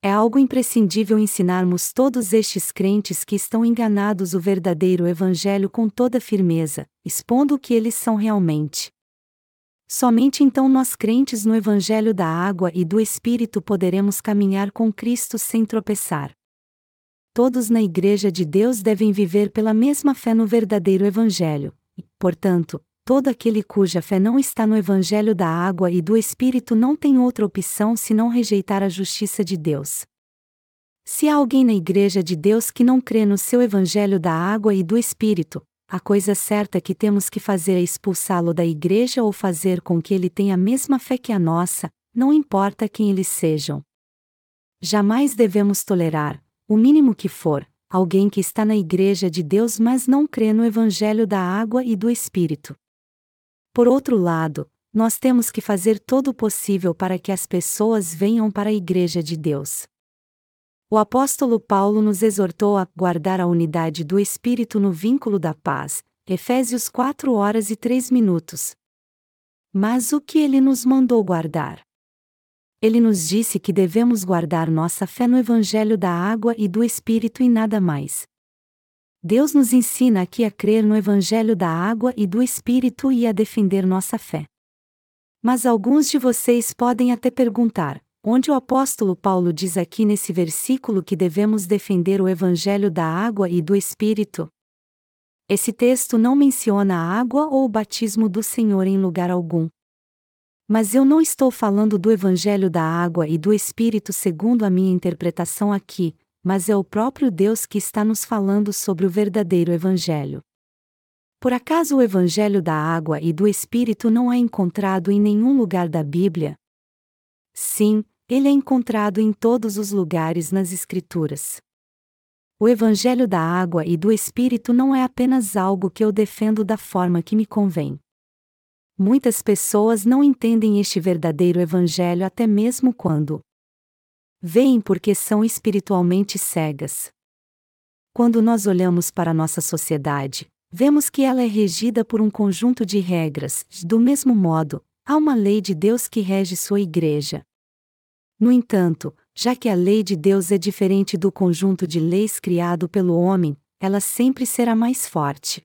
É algo imprescindível ensinarmos todos estes crentes que estão enganados o verdadeiro Evangelho com toda firmeza, expondo o que eles são realmente. Somente então nós crentes no Evangelho da água e do Espírito poderemos caminhar com Cristo sem tropeçar. Todos na Igreja de Deus devem viver pela mesma fé no verdadeiro Evangelho, portanto, todo aquele cuja fé não está no Evangelho da água e do Espírito não tem outra opção senão rejeitar a justiça de Deus. Se há alguém na Igreja de Deus que não crê no seu Evangelho da água e do Espírito, a coisa certa que temos que fazer é expulsá-lo da igreja ou fazer com que ele tenha a mesma fé que a nossa, não importa quem eles sejam. Jamais devemos tolerar, o mínimo que for, alguém que está na igreja de Deus mas não crê no evangelho da água e do Espírito. Por outro lado, nós temos que fazer todo o possível para que as pessoas venham para a igreja de Deus. O apóstolo Paulo nos exortou a guardar a unidade do Espírito no vínculo da paz, Efésios 4 horas e 3 minutos. Mas o que ele nos mandou guardar? Ele nos disse que devemos guardar nossa fé no Evangelho da água e do Espírito e nada mais. Deus nos ensina aqui a crer no Evangelho da água e do Espírito e a defender nossa fé. Mas alguns de vocês podem até perguntar: onde o apóstolo Paulo diz aqui nesse versículo que devemos defender o evangelho da água e do Espírito. Esse texto não menciona a água ou o batismo do Senhor em lugar algum. Mas eu não estou falando do Evangelho da água e do Espírito segundo a minha interpretação aqui, mas é o próprio Deus que está nos falando sobre o verdadeiro Evangelho. Por acaso o Evangelho da água e do Espírito não é encontrado em nenhum lugar da Bíblia? Sim, ele é encontrado em todos os lugares nas Escrituras. O Evangelho da água e do Espírito não é apenas algo que eu defendo da forma que me convém. Muitas pessoas não entendem este verdadeiro Evangelho até mesmo quando veem porque são espiritualmente cegas. Quando nós olhamos para nossa sociedade, vemos que ela é regida por um conjunto de regras, do mesmo modo, há uma lei de Deus que rege sua igreja. No entanto, já que a lei de Deus é diferente do conjunto de leis criado pelo homem, ela sempre será mais forte.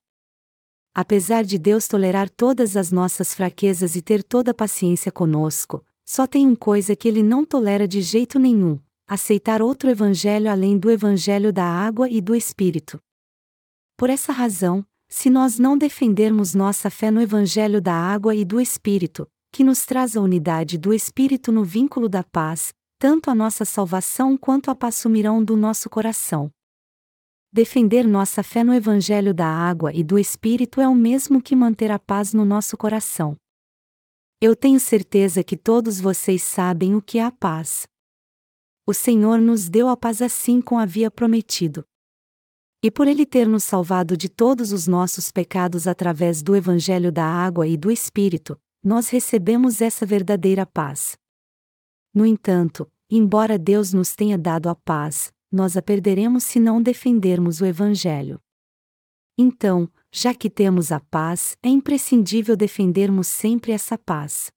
Apesar de Deus tolerar todas as nossas fraquezas e ter toda paciência conosco, só tem uma coisa que ele não tolera de jeito nenhum: aceitar outro evangelho além do evangelho da água e do Espírito. Por essa razão, se nós não defendermos nossa fé no evangelho da água e do Espírito, que nos traz a unidade do Espírito no vínculo da paz, tanto a nossa salvação quanto a paz sumirão do nosso coração. Defender nossa fé no Evangelho da água e do Espírito é o mesmo que manter a paz no nosso coração. Eu tenho certeza que todos vocês sabem o que é a paz. O Senhor nos deu a paz assim como havia prometido. E por Ele ter nos salvado de todos os nossos pecados através do Evangelho da água e do Espírito, nós recebemos essa verdadeira paz. No entanto, embora Deus nos tenha dado a paz, nós a perderemos se não defendermos o Evangelho. Então, já que temos a paz, é imprescindível defendermos sempre essa paz.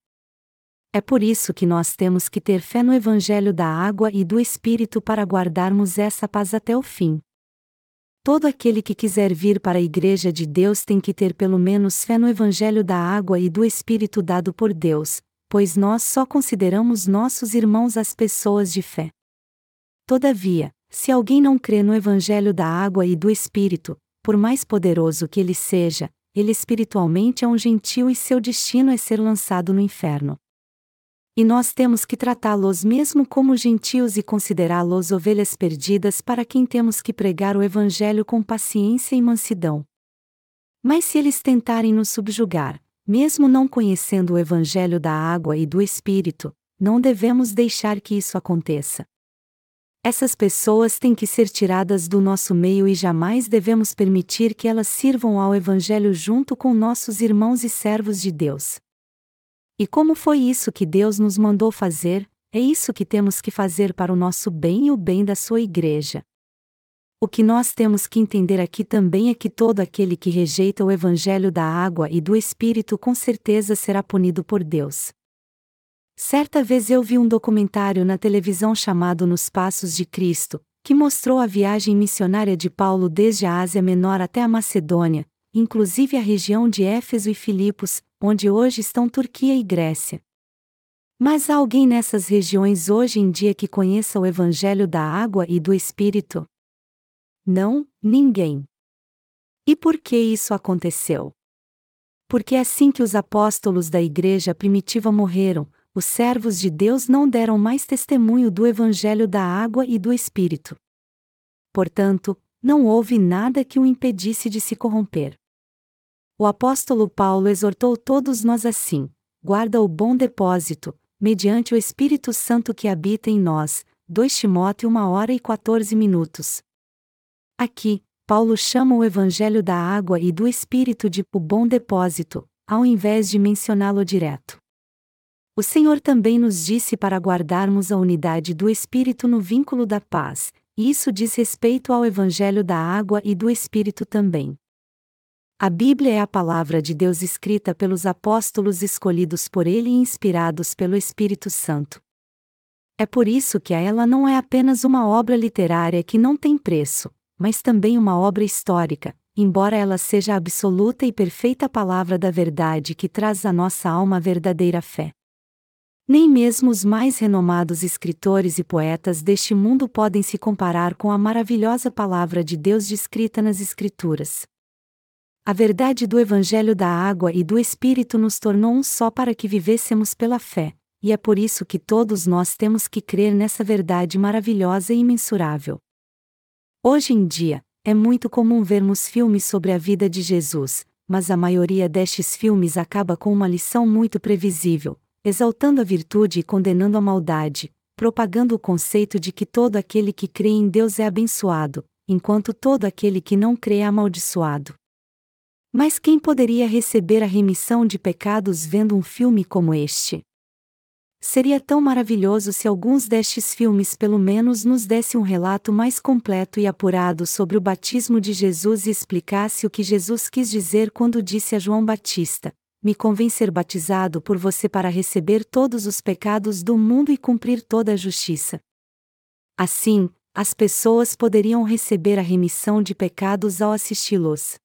É por isso que nós temos que ter fé no Evangelho da água e do Espírito para guardarmos essa paz até o fim. Todo aquele que quiser vir para a Igreja de Deus tem que ter pelo menos fé no Evangelho da água e do Espírito dado por Deus, pois nós só consideramos nossos irmãos as pessoas de fé. Todavia, se alguém não crê no Evangelho da água e do Espírito, por mais poderoso que ele seja, ele espiritualmente é um gentil e seu destino é ser lançado no inferno. E nós temos que tratá-los mesmo como gentios e considerá-los ovelhas perdidas para quem temos que pregar o Evangelho com paciência e mansidão. Mas se eles tentarem nos subjugar, mesmo não conhecendo o Evangelho da água e do Espírito, não devemos deixar que isso aconteça. Essas pessoas têm que ser tiradas do nosso meio e jamais devemos permitir que elas sirvam ao Evangelho junto com nossos irmãos e servos de Deus. E como foi isso que Deus nos mandou fazer, é isso que temos que fazer para o nosso bem e o bem da sua igreja. O que nós temos que entender aqui também é que todo aquele que rejeita o Evangelho da água e do Espírito com certeza será punido por Deus. Certa vez eu vi um documentário na televisão chamado Nos Passos de Cristo, que mostrou a viagem missionária de Paulo desde a Ásia Menor até a Macedônia, inclusive a região de Éfeso e Filipos, onde hoje estão Turquia e Grécia. Mas há alguém nessas regiões hoje em dia que conheça o Evangelho da água e do Espírito? Não, ninguém. E por que isso aconteceu? Porque assim que os apóstolos da igreja primitiva morreram, os servos de Deus não deram mais testemunho do Evangelho da água e do Espírito. Portanto, não houve nada que o impedisse de se corromper. O apóstolo Paulo exortou todos nós assim: guarda o bom depósito, mediante o Espírito Santo que habita em nós. 2 Timóteo 1 hora e 14 minutos. Aqui, Paulo chama o Evangelho da água e do Espírito de o bom depósito, ao invés de mencioná-lo direto. O Senhor também nos disse para guardarmos a unidade do Espírito no vínculo da paz, e isso diz respeito ao Evangelho da água e do Espírito também. A Bíblia é a palavra de Deus escrita pelos apóstolos escolhidos por Ele e inspirados pelo Espírito Santo. É por isso que ela não é apenas uma obra literária que não tem preço, mas também uma obra histórica, embora ela seja a absoluta e perfeita palavra da verdade que traz à nossa alma a verdadeira fé. Nem mesmo os mais renomados escritores e poetas deste mundo podem se comparar com a maravilhosa palavra de Deus descrita nas Escrituras. A verdade do Evangelho da água e do Espírito nos tornou um só para que vivêssemos pela fé, e é por isso que todos nós temos que crer nessa verdade maravilhosa e imensurável. Hoje em dia, é muito comum vermos filmes sobre a vida de Jesus, mas a maioria destes filmes acaba com uma lição muito previsível, exaltando a virtude e condenando a maldade, propagando o conceito de que todo aquele que crê em Deus é abençoado, enquanto todo aquele que não crê é amaldiçoado. Mas quem poderia receber a remissão de pecados vendo um filme como este? Seria tão maravilhoso se alguns destes filmes pelo menos nos desse um relato mais completo e apurado sobre o batismo de Jesus e explicasse o que Jesus quis dizer quando disse a João Batista: Me convém ser batizado por você para receber todos os pecados do mundo e cumprir toda a justiça. Assim, as pessoas poderiam receber a remissão de pecados ao assisti-los.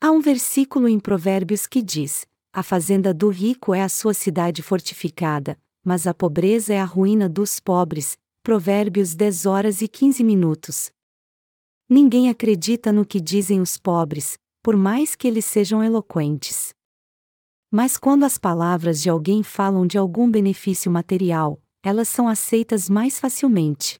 Há um versículo em Provérbios que diz: a fazenda do rico é a sua cidade fortificada, mas a pobreza é a ruína dos pobres. Provérbios 10 horas e 15 minutos. Ninguém acredita no que dizem os pobres, por mais que eles sejam eloquentes. Mas quando as palavras de alguém falam de algum benefício material, elas são aceitas mais facilmente.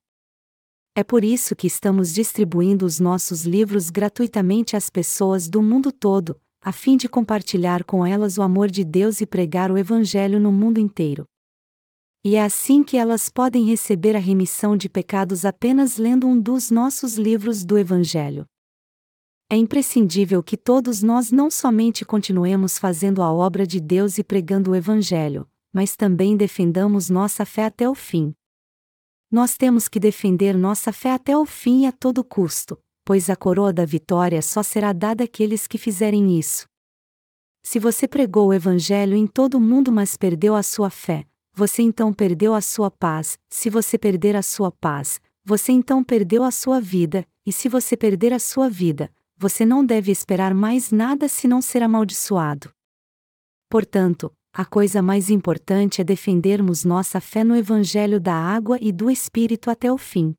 É por isso que estamos distribuindo os nossos livros gratuitamente às pessoas do mundo todo, a fim de compartilhar com elas o amor de Deus e pregar o Evangelho no mundo inteiro. E é assim que elas podem receber a remissão de pecados apenas lendo um dos nossos livros do Evangelho. É imprescindível que todos nós não somente continuemos fazendo a obra de Deus e pregando o Evangelho, mas também defendamos nossa fé até o fim. Nós temos que defender nossa fé até o fim e a todo custo, pois a coroa da vitória só será dada àqueles que fizerem isso. Se você pregou o Evangelho em todo o mundo, mas perdeu a sua fé, você então perdeu a sua paz, se você perder a sua paz, você então perdeu a sua vida, e se você perder a sua vida, você não deve esperar mais nada se não ser amaldiçoado. Portanto, a coisa mais importante é defendermos nossa fé no Evangelho da água e do Espírito até o fim.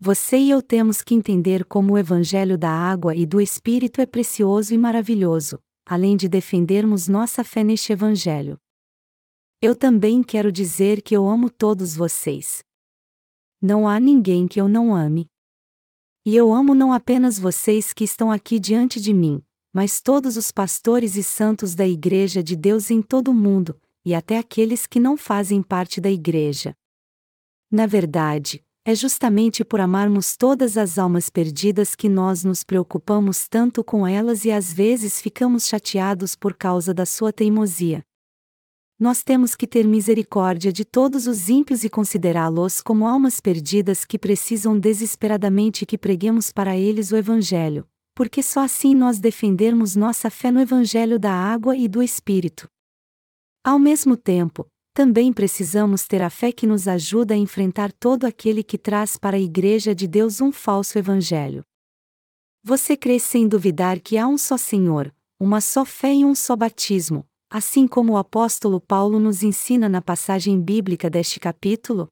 Você e eu temos que entender como o Evangelho da água e do Espírito é precioso e maravilhoso, além de defendermos nossa fé neste Evangelho. Eu também quero dizer que eu amo todos vocês. Não há ninguém que eu não ame. E eu amo não apenas vocês que estão aqui diante de mim, mas todos os pastores e santos da Igreja de Deus em todo o mundo, e até aqueles que não fazem parte da Igreja. Na verdade, é justamente por amarmos todas as almas perdidas que nós nos preocupamos tanto com elas e às vezes ficamos chateados por causa da sua teimosia. Nós temos que ter misericórdia de todos os ímpios e considerá-los como almas perdidas que precisam desesperadamente que preguemos para eles o Evangelho, porque só assim nós defendermos nossa fé no Evangelho da água e do Espírito. Ao mesmo tempo, também precisamos ter a fé que nos ajuda a enfrentar todo aquele que traz para a Igreja de Deus um falso evangelho. Você crê sem duvidar que há um só Senhor, uma só fé e um só batismo, assim como o apóstolo Paulo nos ensina na passagem bíblica deste capítulo?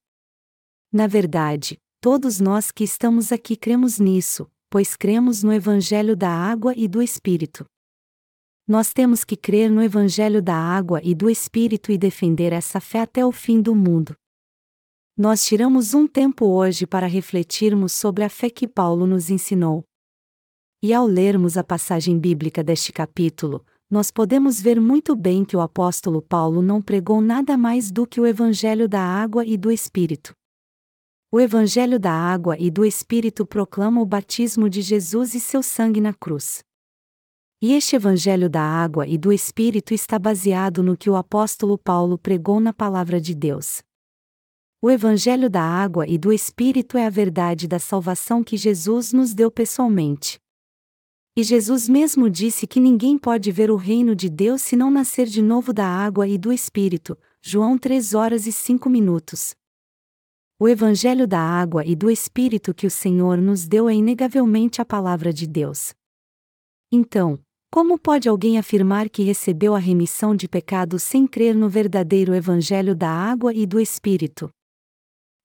Na verdade, todos nós que estamos aqui cremos nisso, pois cremos no Evangelho da água e do Espírito nós temos que crer no Evangelho da água e do Espírito e defender essa fé até o fim do mundo. Nós tiramos um tempo hoje para refletirmos sobre a fé que Paulo nos ensinou. E ao lermos a passagem bíblica deste capítulo, nós podemos ver muito bem que o apóstolo Paulo não pregou nada mais do que o Evangelho da água e do Espírito. O Evangelho da água e do Espírito proclama o batismo de Jesus e seu sangue na cruz. E este Evangelho da água e do Espírito está baseado no que o apóstolo Paulo pregou na Palavra de Deus. O Evangelho da água e do Espírito é a verdade da salvação que Jesus nos deu pessoalmente. E Jesus mesmo disse que ninguém pode ver o reino de Deus se não nascer de novo da água e do Espírito. João 3 horas e 5 minutos. O Evangelho da água e do Espírito que o Senhor nos deu é inegavelmente a palavra de Deus. Então, como pode alguém afirmar que recebeu a remissão de pecados sem crer no verdadeiro Evangelho da água e do Espírito?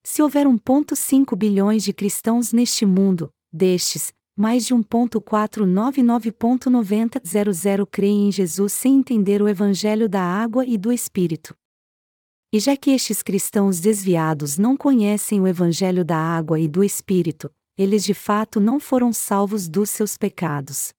Se houver 1,5 bilhões de cristãos neste mundo, destes, mais de 1.499.9000 creem em Jesus sem entender o Evangelho da água e do Espírito. E já que estes cristãos desviados não conhecem o Evangelho da água e do Espírito, eles de fato não foram salvos dos seus pecados.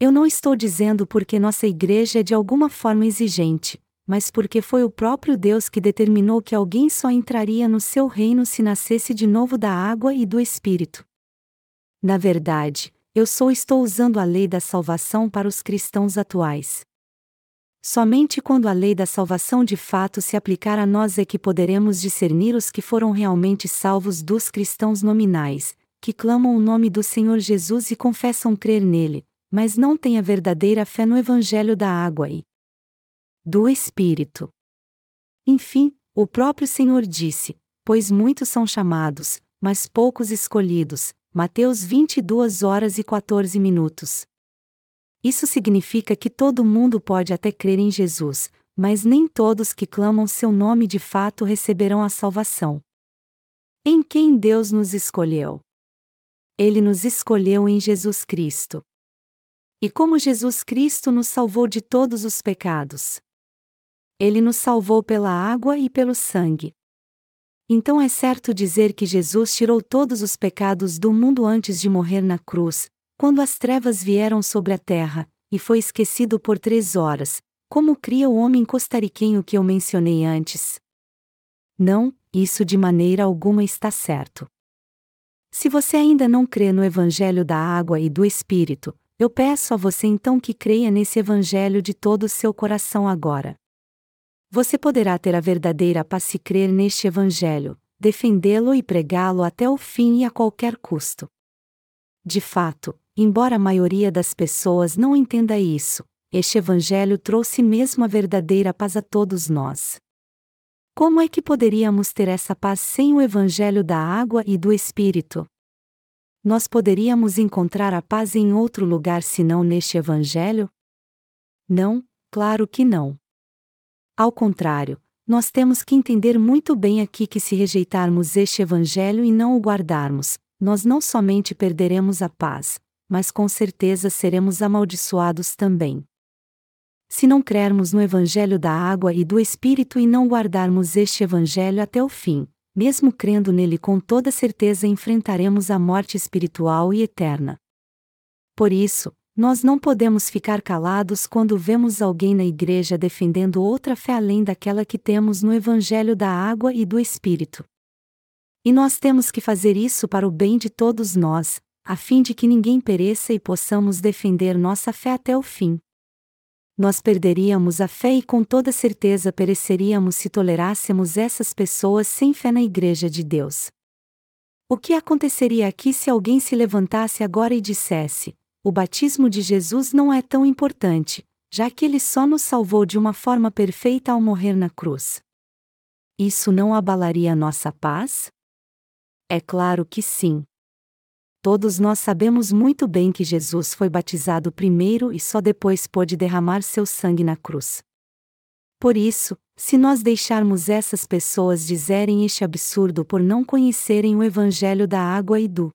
Eu não estou dizendo porque nossa igreja é de alguma forma exigente, mas porque foi o próprio Deus que determinou que alguém só entraria no seu reino se nascesse de novo da água e do Espírito. Na verdade, eu só estou usando a lei da salvação para os cristãos atuais. Somente quando a lei da salvação de fato se aplicar a nós é que poderemos discernir os que foram realmente salvos dos cristãos nominais, que clamam o nome do Senhor Jesus e confessam crer nele, mas não têm a verdadeira fé no Evangelho da água e do Espírito. Enfim, o próprio Senhor disse: Pois muitos são chamados, mas poucos escolhidos, Mateus 22 horas e 14 minutos. Isso significa que todo mundo pode até crer em Jesus, mas nem todos que clamam seu nome de fato receberão a salvação. Em quem Deus nos escolheu? Ele nos escolheu em Jesus Cristo. E como Jesus Cristo nos salvou de todos os pecados? Ele nos salvou pela água e pelo sangue. Então é certo dizer que Jesus tirou todos os pecados do mundo antes de morrer na cruz, quando as trevas vieram sobre a terra, e foi esquecido por três horas, como cria o homem costariquenho que eu mencionei antes. Não, isso de maneira alguma está certo. Se você ainda não crê no Evangelho da água e do Espírito, eu peço a você então que creia nesse Evangelho de todo o seu coração agora. Você poderá ter a verdadeira paz se crer neste Evangelho, defendê-lo e pregá-lo até o fim e a qualquer custo. De fato, embora a maioria das pessoas não entenda isso, este Evangelho trouxe mesmo a verdadeira paz a todos nós. Como é que poderíamos ter essa paz sem o Evangelho da água e do Espírito? Nós poderíamos encontrar a paz em outro lugar senão neste Evangelho? Não, claro que não. Ao contrário, nós temos que entender muito bem aqui que se rejeitarmos este Evangelho e não o guardarmos, nós não somente perderemos a paz, mas com certeza seremos amaldiçoados também. Se não crermos no Evangelho da água e do Espírito e não guardarmos este Evangelho até o fim, mesmo crendo nele com toda certeza enfrentaremos a morte espiritual e eterna. Por isso, nós não podemos ficar calados quando vemos alguém na igreja defendendo outra fé além daquela que temos no Evangelho da Água e do Espírito. E nós temos que fazer isso para o bem de todos nós, a fim de que ninguém pereça e possamos defender nossa fé até o fim. Nós perderíamos a fé e com toda certeza pereceríamos se tolerássemos essas pessoas sem fé na Igreja de Deus. O que aconteceria aqui se alguém se levantasse agora e dissesse: o batismo de Jesus não é tão importante, já que ele só nos salvou de uma forma perfeita ao morrer na cruz. Isso não abalaria nossa paz? É claro que sim. Todos nós sabemos muito bem que Jesus foi batizado primeiro e só depois pôde derramar seu sangue na cruz. Por isso, se nós deixarmos essas pessoas dizerem este absurdo por não conhecerem o Evangelho da água e do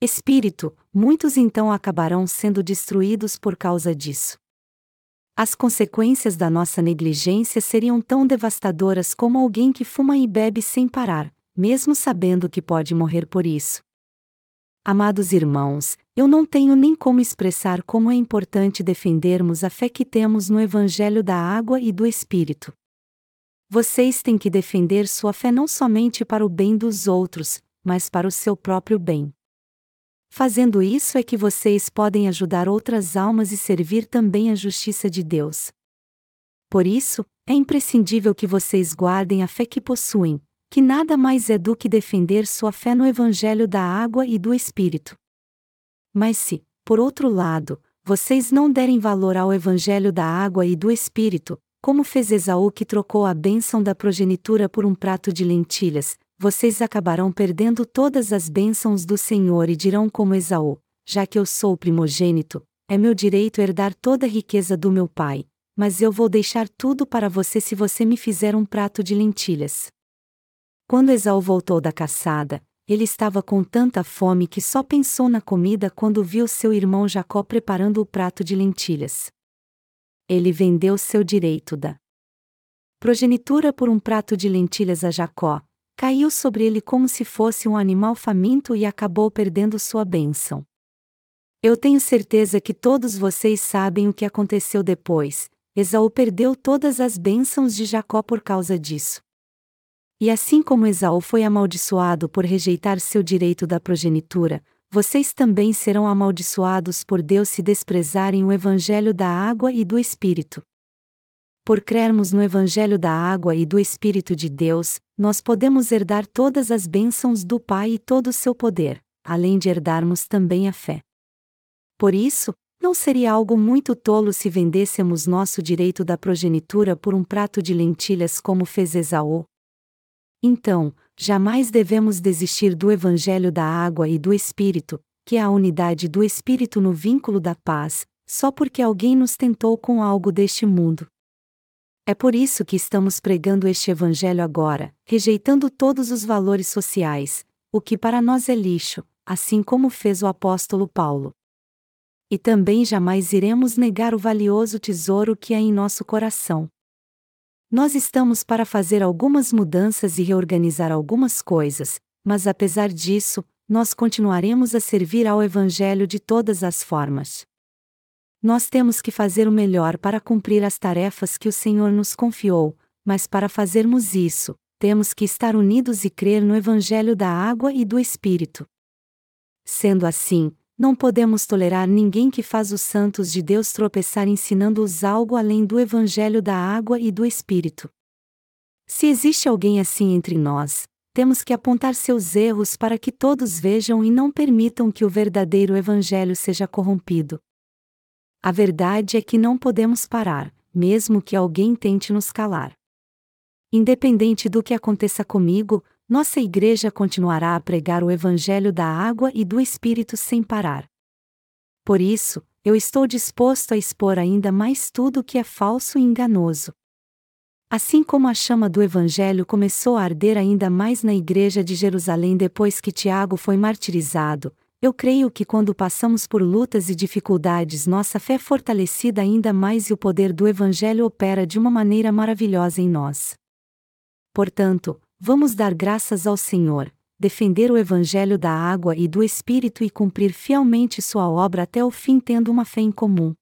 espírito, muitos então acabarão sendo destruídos por causa disso. As consequências da nossa negligência seriam tão devastadoras como alguém que fuma e bebe sem parar, mesmo sabendo que pode morrer por isso. Amados irmãos, eu não tenho nem como expressar como é importante defendermos a fé que temos no Evangelho da Água e do Espírito. Vocês têm que defender sua fé não somente para o bem dos outros, mas para o seu próprio bem. Fazendo isso é que vocês podem ajudar outras almas e servir também a justiça de Deus. Por isso, é imprescindível que vocês guardem a fé que possuem, que nada mais é do que defender sua fé no Evangelho da água e do Espírito. Mas se, por outro lado, vocês não derem valor ao Evangelho da água e do Espírito, como fez Esaú que trocou a bênção da progenitura por um prato de lentilhas, vocês acabarão perdendo todas as bênçãos do Senhor e dirão como Esaú: Já que eu sou primogênito, é meu direito herdar toda a riqueza do meu pai, mas eu vou deixar tudo para você se você me fizer um prato de lentilhas. Quando Esaú voltou da caçada, ele estava com tanta fome que só pensou na comida quando viu seu irmão Jacó preparando o prato de lentilhas. Ele vendeu seu direito da progenitura por um prato de lentilhas a Jacó, caiu sobre ele como se fosse um animal faminto e acabou perdendo sua bênção. Eu tenho certeza que todos vocês sabem o que aconteceu depois. Esaú perdeu todas as bênçãos de Jacó por causa disso. E assim como Esaú foi amaldiçoado por rejeitar seu direito da progenitura, vocês também serão amaldiçoados por Deus se desprezarem o Evangelho da água e do Espírito. Por crermos no Evangelho da água e do Espírito de Deus, nós podemos herdar todas as bênçãos do Pai e todo o seu poder, além de herdarmos também a fé. Por isso, não seria algo muito tolo se vendêssemos nosso direito da progenitura por um prato de lentilhas como fez Esaú, então, jamais devemos desistir do Evangelho da água e do Espírito, que é a unidade do Espírito no vínculo da paz, só porque alguém nos tentou com algo deste mundo. É por isso que estamos pregando este Evangelho agora, rejeitando todos os valores sociais, o que para nós é lixo, assim como fez o apóstolo Paulo. E também jamais iremos negar o valioso tesouro que há em nosso coração. Nós estamos para fazer algumas mudanças e reorganizar algumas coisas, mas apesar disso, nós continuaremos a servir ao Evangelho de todas as formas. Nós temos que fazer o melhor para cumprir as tarefas que o Senhor nos confiou, mas para fazermos isso, temos que estar unidos e crer no Evangelho da água e do Espírito. Sendo assim, não podemos tolerar ninguém que faz os santos de Deus tropeçar ensinando-os algo além do Evangelho da água e do Espírito. Se existe alguém assim entre nós, temos que apontar seus erros para que todos vejam e não permitam que o verdadeiro Evangelho seja corrompido. A verdade é que não podemos parar, mesmo que alguém tente nos calar. Independente do que aconteça comigo, nossa igreja continuará a pregar o Evangelho da água e do Espírito sem parar. Por isso, eu estou disposto a expor ainda mais tudo o que é falso e enganoso. Assim como a chama do Evangelho começou a arder ainda mais na igreja de Jerusalém depois que Tiago foi martirizado, eu creio que quando passamos por lutas e dificuldades nossa fé é fortalecida ainda mais e o poder do Evangelho opera de uma maneira maravilhosa em nós. Portanto, Vamos dar graças ao Senhor, defender o Evangelho da água e do Espírito e cumprir fielmente sua obra até o fim, tendo uma fé em comum.